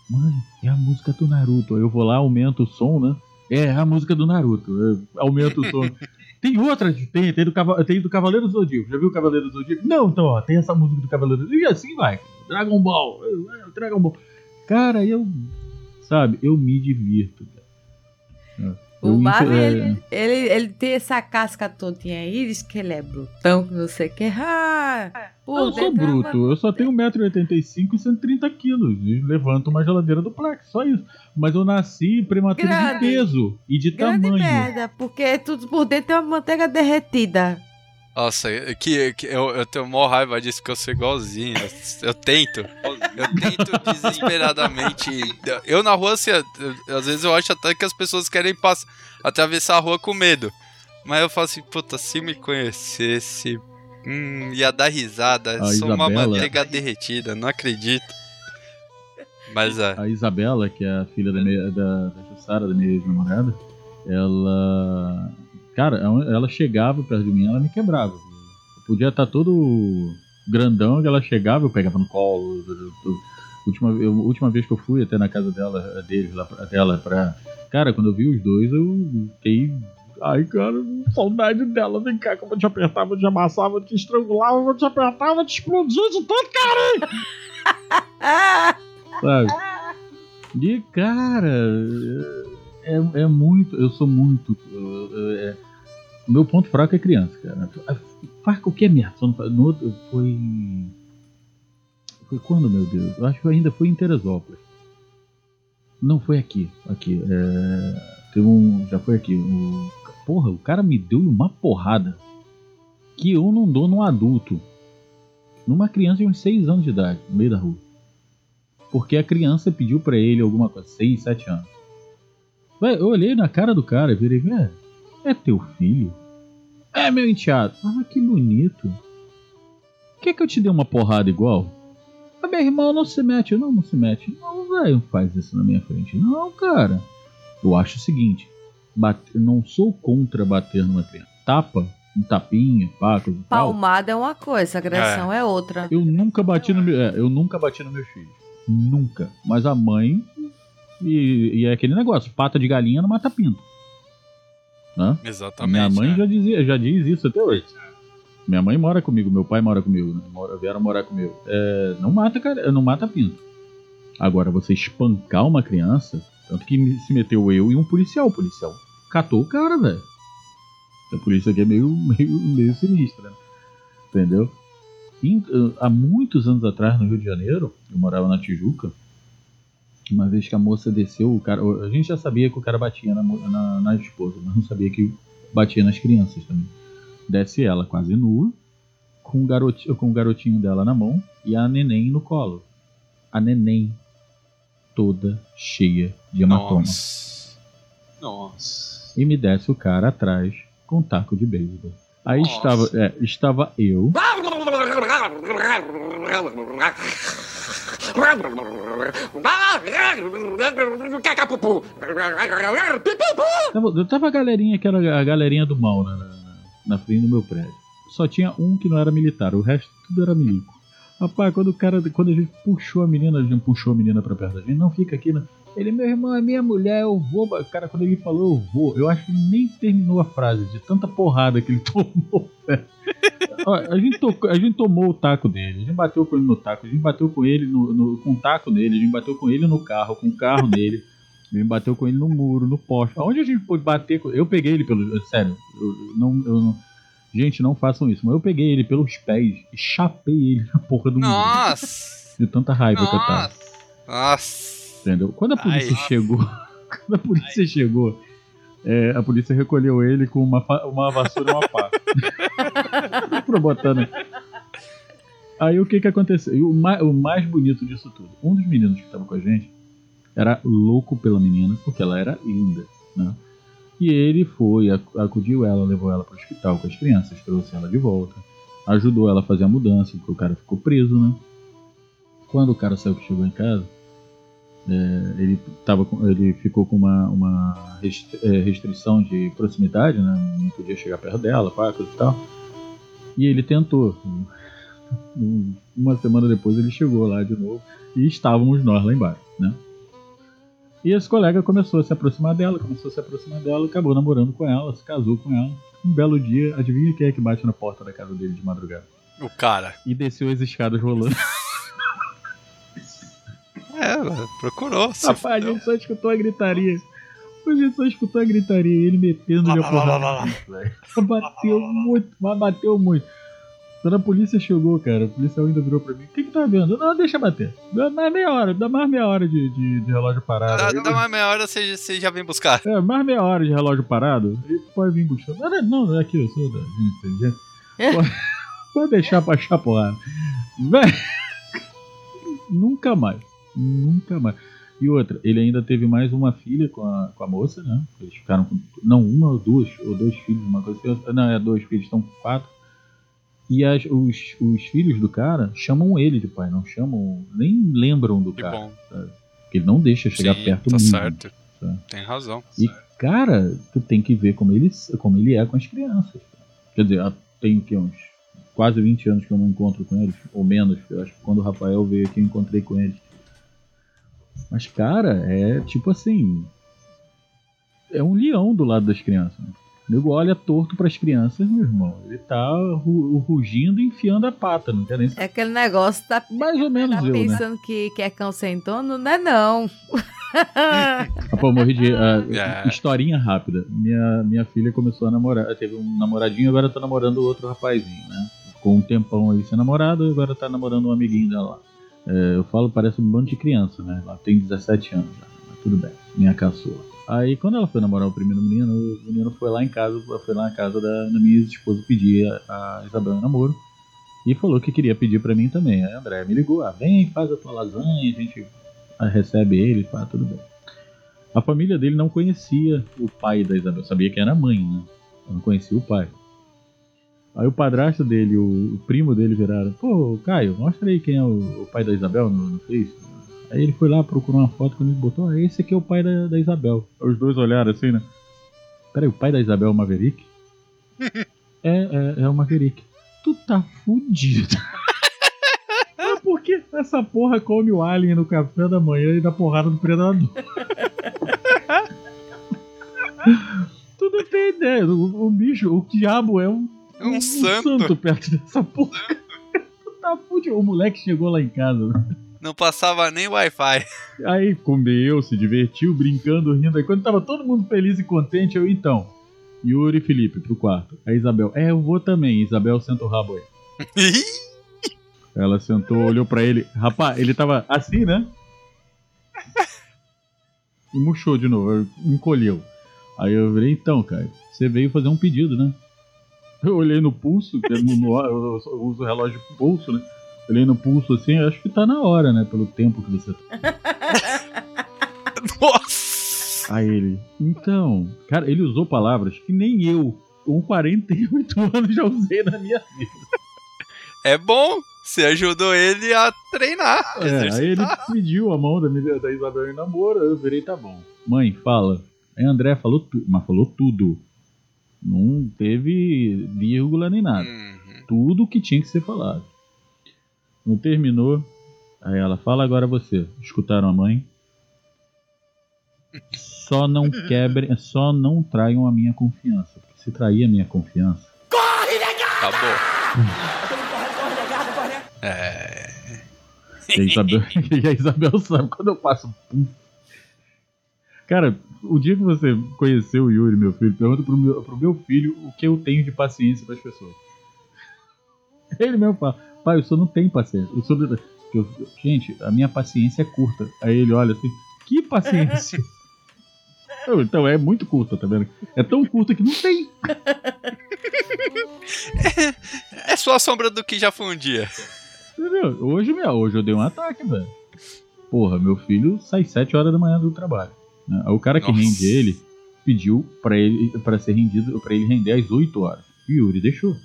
Mãe, é a música do Naruto. Aí eu vou lá, aumento o som, né? É, é a música do Naruto. Eu aumento o som. [laughs] Tem outra, tem, tem, do, tem do Cavaleiro do Zodíaco. Já viu o Cavaleiro do Zodíaco? Não, então, ó, tem essa música do Cavaleiro do Zodíaco. E assim vai. Dragon Ball. Dragon Ball. Cara, eu. Sabe, eu me divirto. O Eu, é, ele, ele, ele tem essa casca todinha aí, diz que ele é brutão, que não sei o que. Ah, por eu sou é uma- bruto, eu só tenho 1,85m e 130kg. E levanto uma geladeira do Plex, só isso. Mas eu nasci prematuro de Grande. peso e de Grande tamanho. merda, porque tudo por dentro é uma manteiga derretida. Nossa, que, que eu, eu tenho mó raiva disso, porque eu sou igualzinho. Eu, eu tento. Eu tento [laughs] desesperadamente. Eu na rua, assim, eu- às vezes eu acho até que as pessoas querem passar, atravessar a rua com medo. Mas eu falo assim, puta, se me conhecesse, hum, ia dar risada. A sou uma Isabela- manteiga derretida, não acredito. Mas é. A Isabela, que é a filha da, minha- da, da Jussara, da minha ex-namorada, ela. Cara, ela chegava perto de mim ela me quebrava. Eu podia estar todo grandão que ela chegava, eu pegava no colo. eu- eu- eu- última, eu- última vez que eu fui até na casa dela, deles, lá, pra- dela pra. Cara, quando eu vi os dois, eu fiquei. Ai, cara, saudade dela. Vem cá, que eu vou te apertar, vou te amassar, vou te estrangular, vou te apertar, vou te explodir de todo carinho. Sabe? De cara, é, é muito. Eu sou muito. eu- eu- é- meu ponto fraco é criança, cara. Faz qualquer merda. Não faz- no outro, foi. Foi quando, meu Deus? Eu acho que ainda foi em Teresópolis. Não foi aqui. Aqui. É, um. Já foi aqui. O, porra, o cara me deu uma porrada que eu não dou num adulto. Numa criança de uns 6 anos de idade, no meio da rua porque a criança pediu pra ele alguma coisa, 6, 7 anos. Eu olhei na cara do cara e virei, velho, é teu filho? É meu enteado. Ah, que bonito. Quer que eu te dê uma porrada igual? Ah, meu irmão não se mete, não, não se mete. Não, velho, não faz isso na minha frente. Não, cara. Eu acho o seguinte, bate- não sou contra bater numa criança. Tapa, um tapinha, pá, coisa e tal. Palmada é uma coisa, agressão é, outra. Eu nunca bati no meu, é, eu nunca bati no meus filhos. Nunca. Mas a mãe e, e é aquele negócio, pata de galinha não mata pinto. Hã? Exatamente. Minha mãe né? já dizia, já diz isso até hoje. Minha mãe mora comigo, meu pai mora comigo, né? Mora- vieram morar comigo. É, não mata cara, não mata pinto. Agora você espancar uma criança, tanto que se meteu eu e um policial, o policial catou o cara, velho. A polícia aqui é meio, [laughs] meio, meio sinistra, né? entendeu? Em- há muitos anos atrás, no Rio de Janeiro, eu morava na Tijuca. Uma vez que a moça desceu, o cara, a gente já sabia que o cara batia na, na, na esposa, mas não sabia que batia nas crianças também. Desce ela quase nua, com o, garotinho, com o garotinho dela na mão e a neném no colo. A neném toda cheia de hematoma. Nossa. Nossa. E me desce o cara atrás com um taco de beisebol. Aí Nossa. estava, é, estava eu, [laughs] Tava, tava a galerinha que era a galerinha do mal né, na, na, na frente do meu prédio. Só tinha um que não era militar, o resto tudo era milico. Rapaz, quando o cara, quando a gente puxou a menina, a gente puxou a menina pra perto da gente, não fica aqui, não. Ele, meu irmão, é minha mulher, eu vou. ba-" Cara, quando ele falou eu vou, eu acho que nem terminou a frase, de tanta porrada que ele [laughs] tomou, A gente, tocou- a gente tomou o taco dele, a gente bateu com ele no taco, a gente bateu com ele no, no- com o taco nele, a gente bateu com ele no carro, com o carro nele. A gente bateu com ele no muro, no poste. Aonde a gente pôde bater com... Eu peguei ele pelo. Sério, eu, não, eu não- Gente, não façam isso. Mas eu peguei ele pelos pés e chapei ele na porra do muro. Nossa. De tanta raiva que eu tava. Nossa. Entendeu? Quando a polícia Ai. chegou. [laughs] Quando a polícia chegou, é, a polícia recolheu ele com uma, uma vassoura e uma pá. pra botar, né? Aí o que que aconteceu? E o, ma- o mais bonito disso tudo, um dos meninos que tava com a gente era louco pela menina, porque ela era linda, né? E ele foi, ac- acudiu ela, levou ela para o hospital com as crianças, trouxe ela de volta, ajudou ela a fazer a mudança, porque o cara ficou preso, né? Quando o cara saiu que chegou em casa, é, ele, tava ele ficou com uma, uma é, restrição de proximidade, né? Não podia chegar perto dela, pá, coisa e tal. E ele tentou. Um- Uma semana depois ele chegou lá de novo e estávamos nós lá embaixo, né? E esse colega começou a se aproximar dela, começou a se aproximar dela, acabou namorando com ela, se casou com ela. Um belo dia, adivinha quem é que bate na porta da casa dele de madrugada? O cara. E desceu as escadas rolando. [laughs] É, procurou. Rapaz, a gente só escutou a gritaria. A gente só escutou a gritaria e ele metendo a lá, porrada. Bateu muito, mas bateu muito. Quando a polícia chegou, cara, o policial ainda virou pra mim: O que que tá vendo? Não, deixa bater. Dá mais meia hora, dá mais meia hora de, de, de relógio parado. Dá, dá mais meia hora, você, você já vem buscar. É, mais meia hora de relógio parado, ele pode vir buscar. Não, não, é aqui, eu sou da gente inteligente. Pode, pode deixar pra achar porrada. Véi, [laughs] nunca mais. Nunca mais. E outra, ele ainda teve mais uma filha com a, com a moça, né? Eles ficaram com. Não, uma ou duas, ou dois filhos, uma coisa assim. Não, é dois filhos, estão com quatro. E as- os, os filhos do cara chamam ele de pai, não chamam. Nem lembram do Que cara. Porque ele não deixa chegar Sim, perto tá certo. Tem razão. E, cara, tu tem que ver como ele, como ele é com as crianças. Quer dizer, tem o quê? Uns quase 20 anos que eu não encontro com eles, ou menos. Eu acho que quando o Rafael veio aqui eu encontrei com eles. Mas, cara, é tipo assim. É um leão do lado das crianças. Né? O nego olha torto pras crianças, meu irmão. Ele tá ru- rugindo e enfiando a pata, não quer nem É aquele negócio, tá, Mais ou menos tá eu, né? pensando que, que é cão sem dono? Não é não. [laughs] Ah, pô, morri de. [laughs] É. Historinha rápida. Minha, minha filha começou a namorar. Teve um namoradinho, agora tá namorando outro rapazinho, né? Ficou um tempão aí sem namorado, agora tá namorando um amiguinho dela lá. É, eu falo, parece um bando de criança, né? Ela tem 17 anos já, mas tudo bem. Minha caçula. Aí quando ela foi namorar o primeiro menino, o menino foi lá em casa, foi lá na casa da, da minha esposa pedir a, a Isabel em namoro. E falou que queria pedir pra mim também. Aí André me ligou, ah, vem, faz a tua lasanha, a gente recebe ele, pá, tudo bem. A família dele não conhecia o pai da Isabel, sabia que era a mãe, né? Não conhecia o pai. Aí o padrasto dele, o, o primo dele viraram, pô, Caio, mostra aí quem é o, o pai da Isabel no, no Face. Aí ele foi lá, procurou uma foto, quando ele botou, ah, esse aqui é o pai da, da Isabel. Os dois olharam assim, né? Peraí, o pai da Isabel é o Maverick? [laughs] é, é, é o Maverick. Tu tá fudido. Mas [laughs] por que essa porra come o alien no café da manhã e dá porrada no predador? [laughs] tu não tem ideia. O, o bicho, o diabo é um, É um santo. perto dessa porra. tá fudido. O moleque chegou lá em casa. né? Não passava nem Wi-Fi. Aí comeu, se divertiu, brincando, rindo. Aí quando tava todo mundo feliz e contente, eu então. Yuri e Felipe pro quarto. Aí Isabel, é, eu vou também. Isabel senta o rabo aí. [laughs] Ela sentou, olhou pra ele. Rapaz, ele tava assim, né? E murchou de novo, encolheu. Aí eu virei, então, cara, você veio fazer um pedido, né? Eu olhei no pulso, que no- no- eu eu uso o relógio pulso, né? Olhei no pulso assim, acho que tá na hora, né? Pelo tempo que você tá. [laughs] Nossa! Aí ele, então, cara, ele usou palavras que nem eu, com 48 [laughs] anos, já usei na minha vida. É bom! Você ajudou ele a treinar. a É, aí ele pediu a mão da, minha- da Isabel em namoro, eu virei, tá bom. Mãe, fala. Aí André falou tudo, mas falou tudo. Não teve vírgula nem nada. Uhum. Tudo que tinha que ser falado. Não terminou. Aí ela, fala agora você. Escutaram a mãe? Só não quebrem, só não traiam a minha confiança. Porque se trair a minha confiança, Acabou. É. E a Isabel, [laughs] e a Isabel sabe quando eu passo. pum. Cara, o dia que você conheceu o Yuri, meu filho, pergunta pro meu, pro meu filho o que eu tenho de paciência para as pessoas. [laughs] Ele mesmo fala, pai, o senhor não tem paciência. O senhor... eu- gente, a minha paciência é curta. Aí ele olha assim, que paciência? [laughs] Eu, então é muito curta, tá vendo? É tão curta que não tem. É só a sombra do que já foi um dia. Entendeu? Hoje, meu, hoje eu dei um ataque, velho. Porra, meu filho sai 7 horas da manhã do trabalho. Né? O cara que Nossa. rende ele pediu pra ele para ser rendido, para ele render às 8 horas. E o Yuri deixou.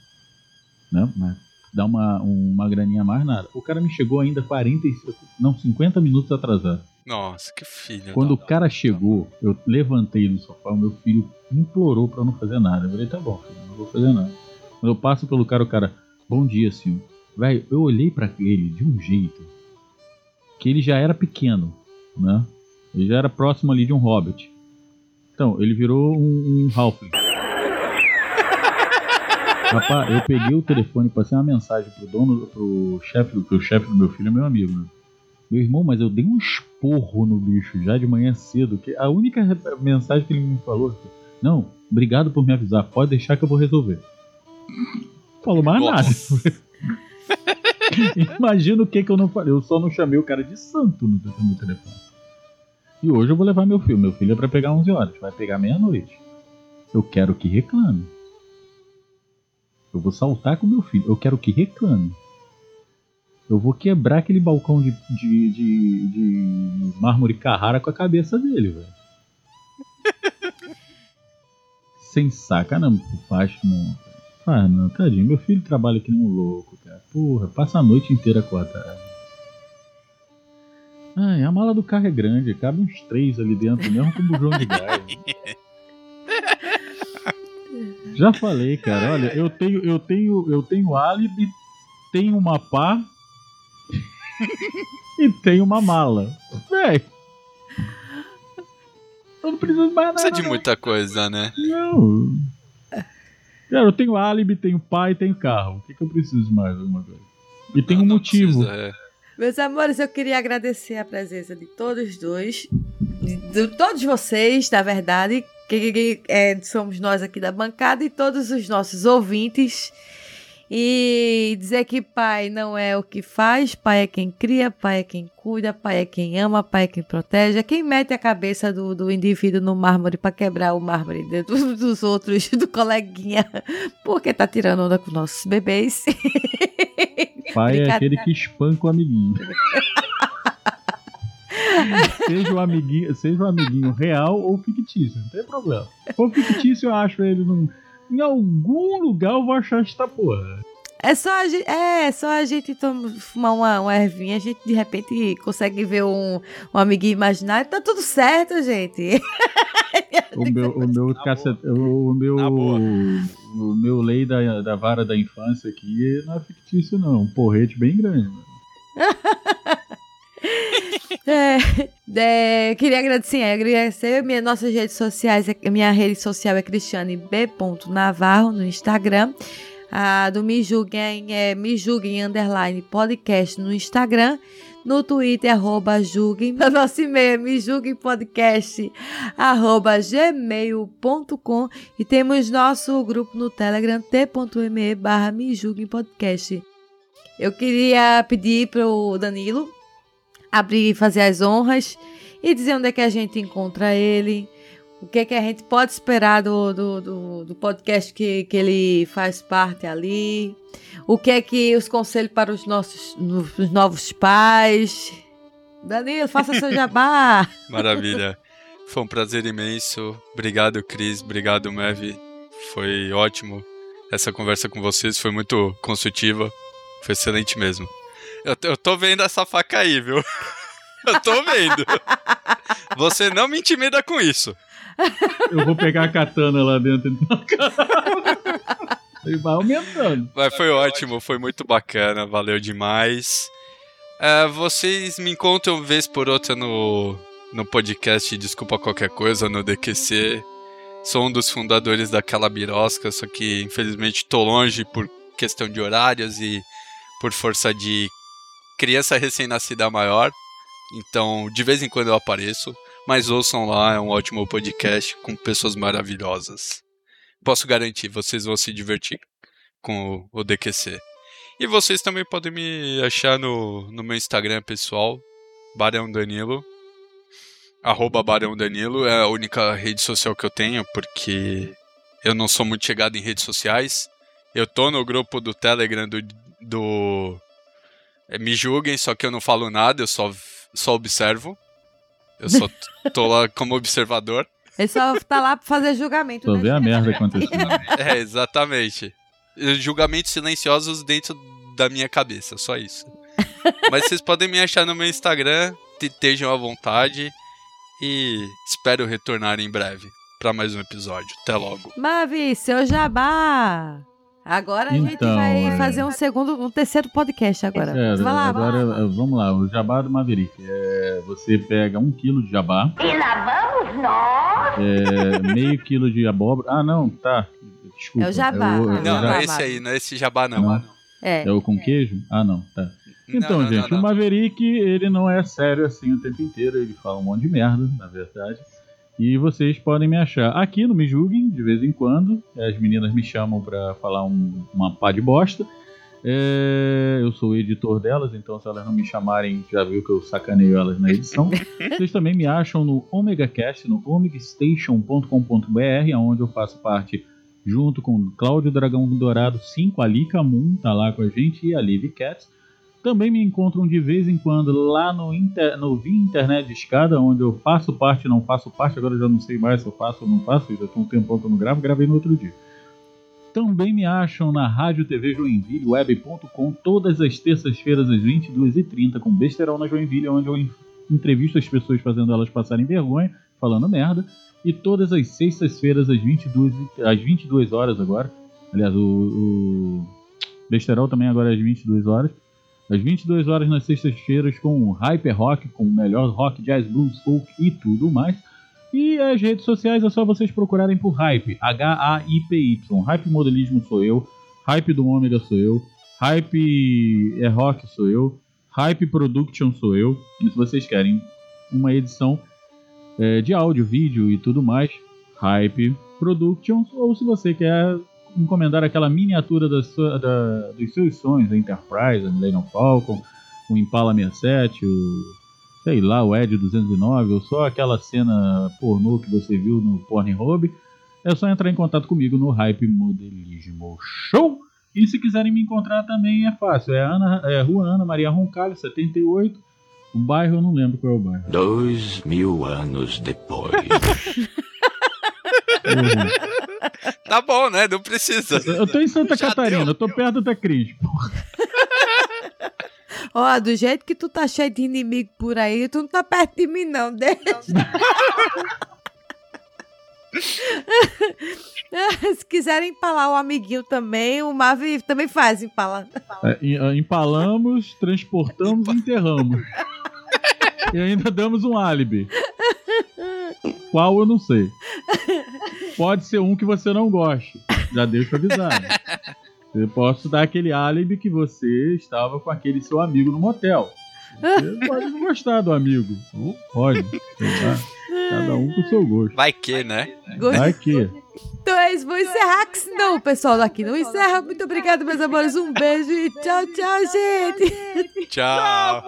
Né? Mas dá uma, uma graninha a mais nada. O cara me chegou ainda 45, não, 50 minutos atrasado. Nossa, que filho. Quando o da- cara chegou, eu levantei no sofá, o meu filho implorou pra eu não fazer nada. Eu falei, tá bom, filho, não vou fazer nada. Quando eu passo pelo cara, o cara, bom dia, senhor. Velho, eu olhei pra ele de um jeito que ele já era pequeno, né? Ele já era próximo ali de um hobbit. Então, ele virou um, um halfling. Rapaz, eu peguei o telefone e passei uma mensagem pro dono, pro chefe, porque o chefe do meu filho é meu amigo, né? Meu irmão, mas eu dei um esporro no bicho já de manhã cedo. Que a única mensagem que ele me falou foi: Não, obrigado por me avisar, pode deixar que eu vou resolver. Falou mais nada. [laughs] Imagina o que, que eu não falei. Eu só não chamei o cara de santo no, no telefone. E hoje eu vou levar meu filho. Meu filho é pra pegar 11 horas, vai pegar meia-noite. Eu quero que reclame. Eu vou saltar com meu filho. Eu quero que reclame. Eu vou quebrar aquele balcão de, de, de, de mármore Carrara com a cabeça dele, velho. [laughs] Sem saca, não. Faz não. Faz não, tadinho. Meu filho trabalha aqui nem um louco, cara. Porra, passa a noite inteira acordado. Ai, a mala do carro é grande, cabe uns três ali dentro, mesmo com o bujão de gás. [laughs] Já falei, cara. Olha, eu tenho, eu tenho, eu tenho álibi, tenho uma pá [laughs] e tenho uma mala. Véi. Eu não preciso de mais nada. Precisa de não. muita coisa, né? Não. Cara, eu tenho álibi, tenho pai, tenho carro. O que, que eu preciso de mais alguma coisa? E tem um motivo. precisa, é. Meus amores, eu queria agradecer a presença de todos dois, de, de todos vocês, na verdade, que, que- é, somos nós aqui da bancada e todos os nossos ouvintes. E dizer que pai não é o que faz, pai é quem cria, pai é quem cuida, pai é quem ama, pai é quem protege, é quem mete a cabeça do, do indivíduo no mármore para quebrar o mármore do- dos outros, [laughs] do coleguinha, porque tá tirando onda com nossos bebês. [laughs] Pai é aquele que espanca o amiguinho. [laughs] seja um amiguinho, seja um amiguinho real ou fictício, não tem problema. For fictício, eu acho ele num, em algum lugar eu vou achar esta porra. É só a gente, é, só a gente toma, fumar uma, uma ervinha, a gente de repente consegue ver um, um amiguinho imaginário, tá tudo certo, gente. [laughs] o meu, o meu, cacete, o meu, o meu lei da, da vara da infância aqui não é fictício não, um porrete bem grande. [laughs] é, é, queria agradecer, agradecer minhas nossas redes sociais, minha rede social é Cristiane B. Navarro no Instagram. A do Me Julguem é Me Julguem Underline Podcast no Instagram. No Twitter, arroba julguem. [laughs] No nosso e-mail me julguem podcast, arroba gmail.com. E temos nosso grupo no Telegram, t.me barra me julguem podcast. Eu queria pedir para o Danilo abrir e fazer as honras e dizer onde é que a gente encontra ele, o que, é que a gente pode esperar do, do, do, do, podcast que, que ele faz parte ali, o que é que os conselhos para os nossos os novos pais. Danilo, faça seu jabá. [laughs] Maravilha. Foi um prazer imenso. Obrigado, Cris. Obrigado, Mev. Foi ótimo. Essa conversa com vocês foi muito construtiva. Foi excelente mesmo. Eu, eu tô vendo essa faca aí, viu? [laughs] Eu tô vendo. Você não me intimida com isso. Eu vou pegar a katana lá dentro. Então. Vai aumentando. Mas foi ótimo, foi muito bacana, valeu demais. É, vocês me encontram vez por outra no, no podcast Desculpa Qualquer Coisa, no DQC. Sou um dos fundadores daquela birosca, só que infelizmente tô longe por questão de horários e por força de criança recém-nascida maior. Então, de vez em quando eu apareço. Mas ouçam lá, é um ótimo podcast com pessoas maravilhosas. Posso garantir, vocês vão se divertir com o DQC. E vocês também podem me achar no, no meu Instagram pessoal, Barão Danilo. Arroba Barão Danilo é a única rede social que eu tenho, porque eu não sou muito chegado em redes sociais. Eu tô no grupo do Telegram do. do é, me julguem, só que eu não falo nada, eu só, só observo. Eu só tô lá como observador. Ele só tá lá pra fazer julgamento. Só né? ver a merda acontecendo. [laughs] é, exatamente. Julgamentos silenciosos dentro da minha cabeça, só isso. Mas vocês podem me achar no meu Instagram, estejam à vontade e espero retornar em breve para mais um episódio. Até logo. Mavi, seu jabá! Agora a então, gente vai é... fazer um segundo, um terceiro podcast agora. É, vai lá, agora vai lá. vamos lá, o jabá do Maverick. É, você pega um quilo de jabá. E lá vamos nós! É, meio quilo de abóbora. Ah, não, tá. Desculpa. É o jabá. É o, não, não, não é esse aí, não é esse jabá não. não. É. é o com queijo? Ah, não, tá. Então, gente, o Maverick, ele não é sério assim o tempo inteiro, ele fala um monte de merda, na verdade. E vocês podem me achar aqui no Me Julguem, de vez em quando. As meninas me chamam para falar um, uma pá de bosta. É, eu sou o editor delas, então se elas não me chamarem, já viu que eu sacaneio elas na edição. [laughs] Vocês também me acham no OmegaCast, no omegastation.com.br, onde eu faço parte junto com Cláudio Dragão Dourado 5, a Lika Moon tá lá com a gente, e a Liv Cats. Também me encontram de vez em quando lá no, inter, no Via Internet de Escada, onde eu faço parte, não faço parte, agora já não sei mais se eu faço ou não faço, já tem um tempão que eu não gravo, gravei no outro dia. Também me acham na Rádio TV Joinville, web.com, todas as terças-feiras às 22h30, com Besterol na Joinville, onde eu entrevisto as pessoas fazendo elas passarem vergonha, falando merda. E todas as sextas-feiras às 22, às 22 horas agora. Aliás, o, o Besterol também agora é às 22 horas às 22 horas nas sextas-feiras com Hyper Rock, com o melhor rock, jazz, blues, folk e tudo mais. E as redes sociais é só vocês procurarem por Hype, H-A-I-P-Y. Hype Modelismo sou eu, Hype do Ômega sou eu, Hype é Rock sou eu, Hype Production sou eu. E se vocês querem uma edição é, de áudio, vídeo e tudo mais, Hype Production. Ou se você quer encomendar aquela miniatura da sua, da, dos seus sonhos, a Enterprise, a Millennium Falcon, o Impala 67, o sei lá, o Ed 209, ou só aquela cena pornô que você viu no Pornhub, é só entrar em contato comigo no Hype Modelismo Show. E se quiserem me encontrar também é fácil, é, Ana, é Rua Ana Maria Roncalho, 78, O bairro eu não lembro qual é o bairro. Dois mil anos depois. [laughs] [laughs] Tá bom, né? Não precisa. Eu tô em Santa [laughs] Já Catarina, deu. eu tô perto da Cris. [laughs] Ó, do jeito que tu tá cheio de inimigo por aí, tu não tá perto de mim, não. Deixa. Se quiserem empalar o amiguinho também, o Mavi também faz empalar. É, ah, empalamos, transportamos e enterramos. E ainda damos um álibi. Qual eu não sei. Pode ser um que você não goste. Já deixo avisado. Eu posso dar aquele álibi que você estava com aquele seu amigo no motel. Você pode não gostar do amigo. Ou pode. Cada um com o seu gosto. Vai que, né? Vai que. Então é isso, vou encerrar, que senão o pessoal daqui não encerra. Muito obrigada, meus amores. Um beijo e tchau, tchau, gente. Tchau.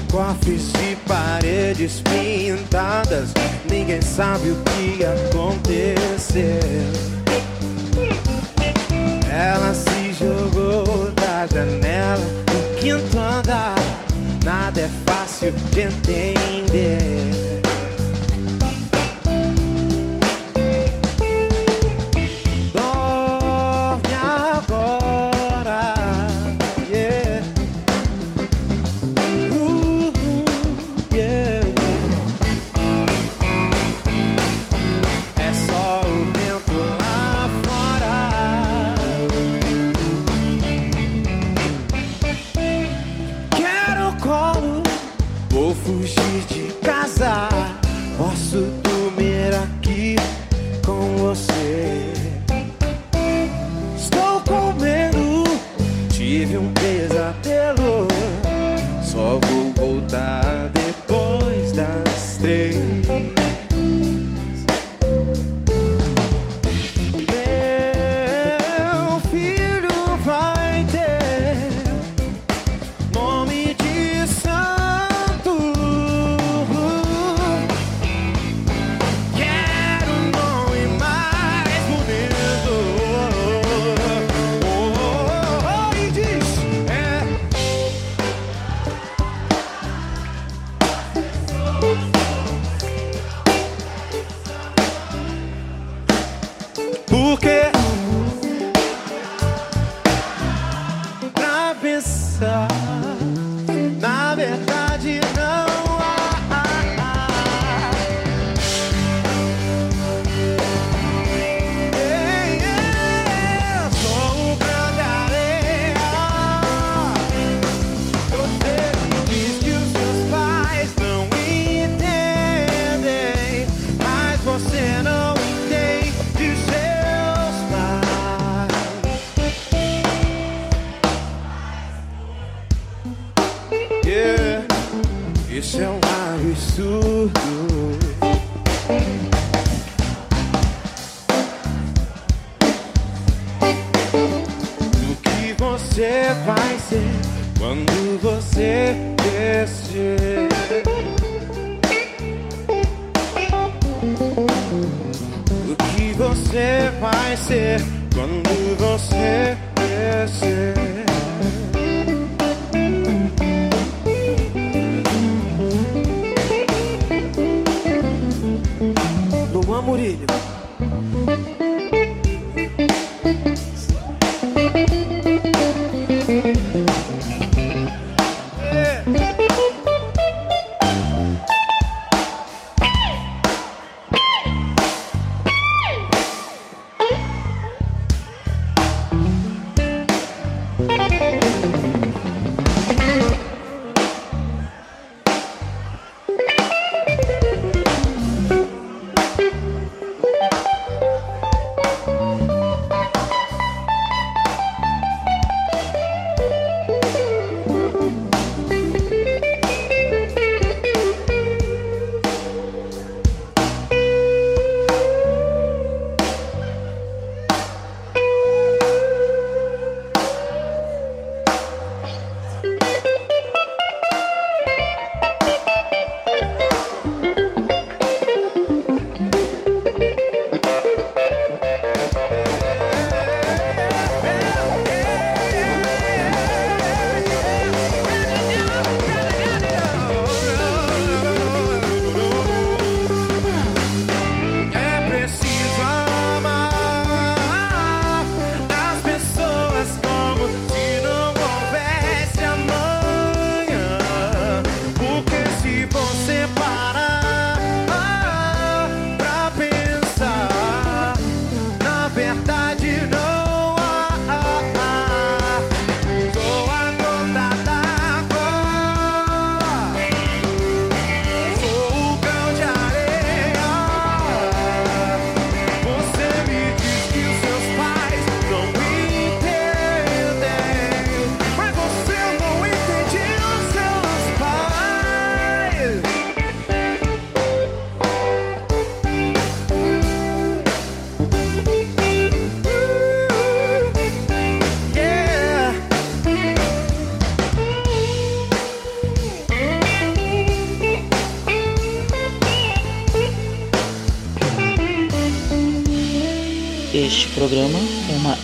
De cofres e paredes pintadas. Ninguém sabe o que aconteceu. Ela se jogou da janela no quinto andar. Nada é fácil de entender.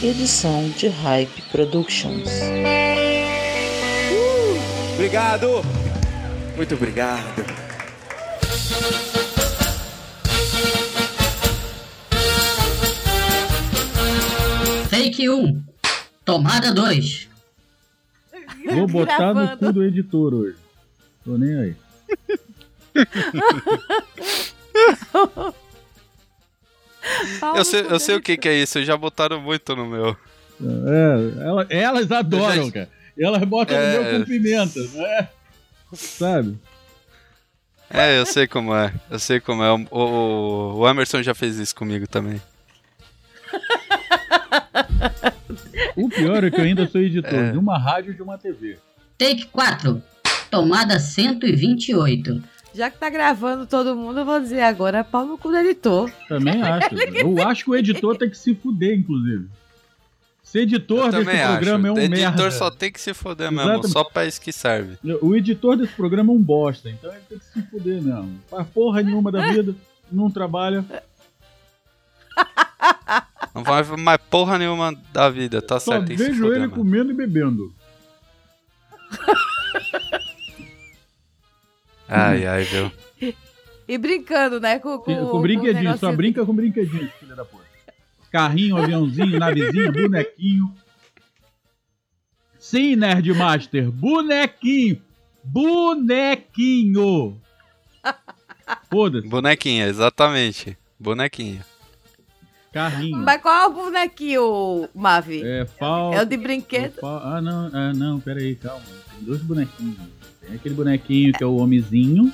Edição de Hype Productions. Obrigado! Muito obrigado. Take 1. Tomada 2. Vou botar no Gravando. cu do editor hoje. Tô nem aí. [laughs] Eu sei, eu sei o que, que é isso, já botaram muito no meu. É, ela- elas adoram, cara. Elas botam É. no meu com pimenta, né? Sabe? É, eu sei como é. Eu sei como é. O, o, o Emerson já fez isso comigo também. O pior é que eu ainda sou editor É. de uma rádio e de uma TV. Take 4. Tomada 128. Já que tá gravando todo mundo, eu vou dizer agora pau no cu do editor. Também acho. Eu acho que o editor tem que se fuder, inclusive. Ser editor desse também programa acho. é um editor merda. só tem que se foder mesmo, Exatamente. só pra isso que serve. O editor desse programa é um bosta, então ele tem que se fuder mesmo. Faz porra nenhuma da vida, não trabalha. [laughs] Não vai mais porra nenhuma da vida, tá Só certo? se vejo ele mesmo. comendo e bebendo. [laughs] Ai, ai, viu? E brincando, né? Com, com, Com, com brinquedinho, negócio só brinca com brinquedinho, filha da puta. Carrinho, aviãozinho, navezinha, bonequinho. Sim, Nerdmaster, bonequinho. Bonequinho. Foda-se. Bonequinha, exatamente. Bonequinha. Carrinho. Mas qual é o bonequinho, Mavi? É, fal... É o de brinquedo? fal- Ah, não, ah, não, pera aí, calma. Dois bonequinhos. Tem aquele bonequinho que é o homenzinho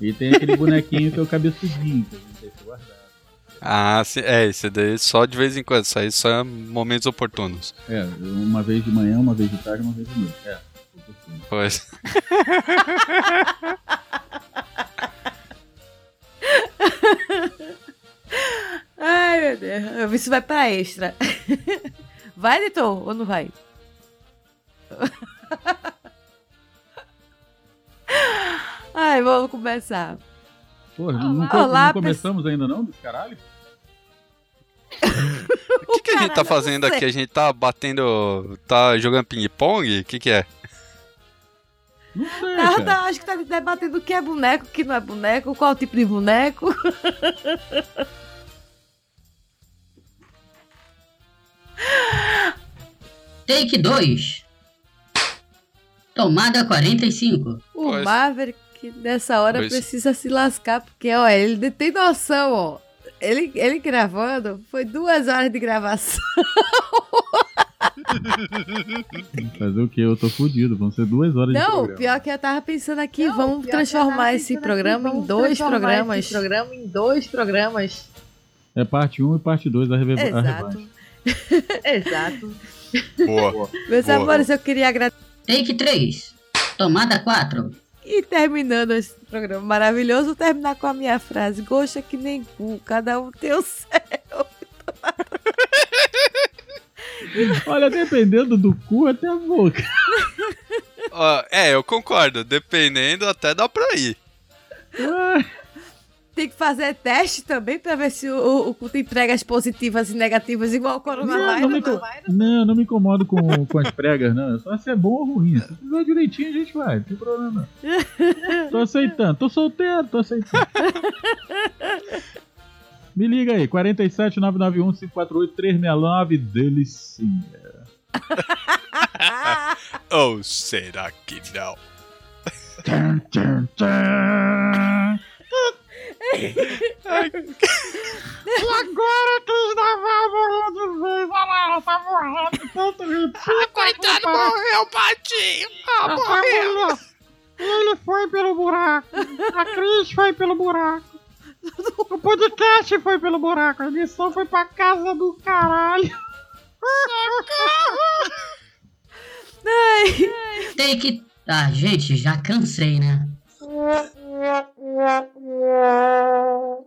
e tem aquele bonequinho que é o cabeçudinho, que a gente deixa guardado. Ah, sim, é, esse daí só de vez em quando, isso aí só é momentos oportunos. É, uma vez de manhã, uma vez de tarde, uma vez de noite. É. Pois. [laughs] Ai, meu Deus. Eu vi se vai pra extra. [laughs] Vai, editor, ou não vai? [laughs] Ai, vamos começar. Pô, não, não, Olá, não começamos ainda não, caralho? [laughs] O que, que a gente tá fazendo aqui? A gente tá batendo. tá jogando ping-pong? O que, que é? Não sei, Tá, cara. tá, acho que tá debatendo o que é boneco, o que não é boneco, qual tipo de boneco. [laughs] Take 2. Tomada 45. O Pois. Maverick, nessa hora, Pois. precisa se lascar, porque, ó, ele tem noção, ó. Ele, ele gravando, foi duas horas de gravação. [laughs] Fazer o quê? Eu tô fudido, vão ser duas horas de Não, programa. pior que eu tava pensando aqui, vamos transformar esse programa em dois programas. programa em dois programas. É parte 1 e parte 2 da reve- a Exato. [laughs] Exato. Boa. Meus Boa. amores, eu queria agradecer. Take 3. Tomada 4. E terminando esse programa maravilhoso, terminar com a minha frase: Goxa que nem cu, cada um tem o céu. [laughs] Olha, dependendo do cu, até a boca. É, eu concordo. Dependendo, até dá pra ir. Tem que fazer teste também pra ver se o, o tem pregas positivas e negativas, igual o Não, coronavírus. não, me, inco- não, não me incomodo com, com as pregas, não. É só se é bom ou ruim. Se fizer direitinho, a gente vai. Não tem problema, não. Tô aceitando. Tô solteiro, tô aceitando. Me liga aí, 47 991 548 369, delicinha. [laughs] Ou será que não? Tchan, tchan, tchan. E agora que os naval morreu de vez, olha lá, tá morrendo tanto gente. Ah, coitado, morreu, Patinho. Ah, morreu. Ele foi pelo buraco. A Cris foi pelo buraco. O podcast foi pelo buraco. A edição foi pra casa do caralho. Take. Ah, gente, já cansei, né? Yeah, yeah, yeah.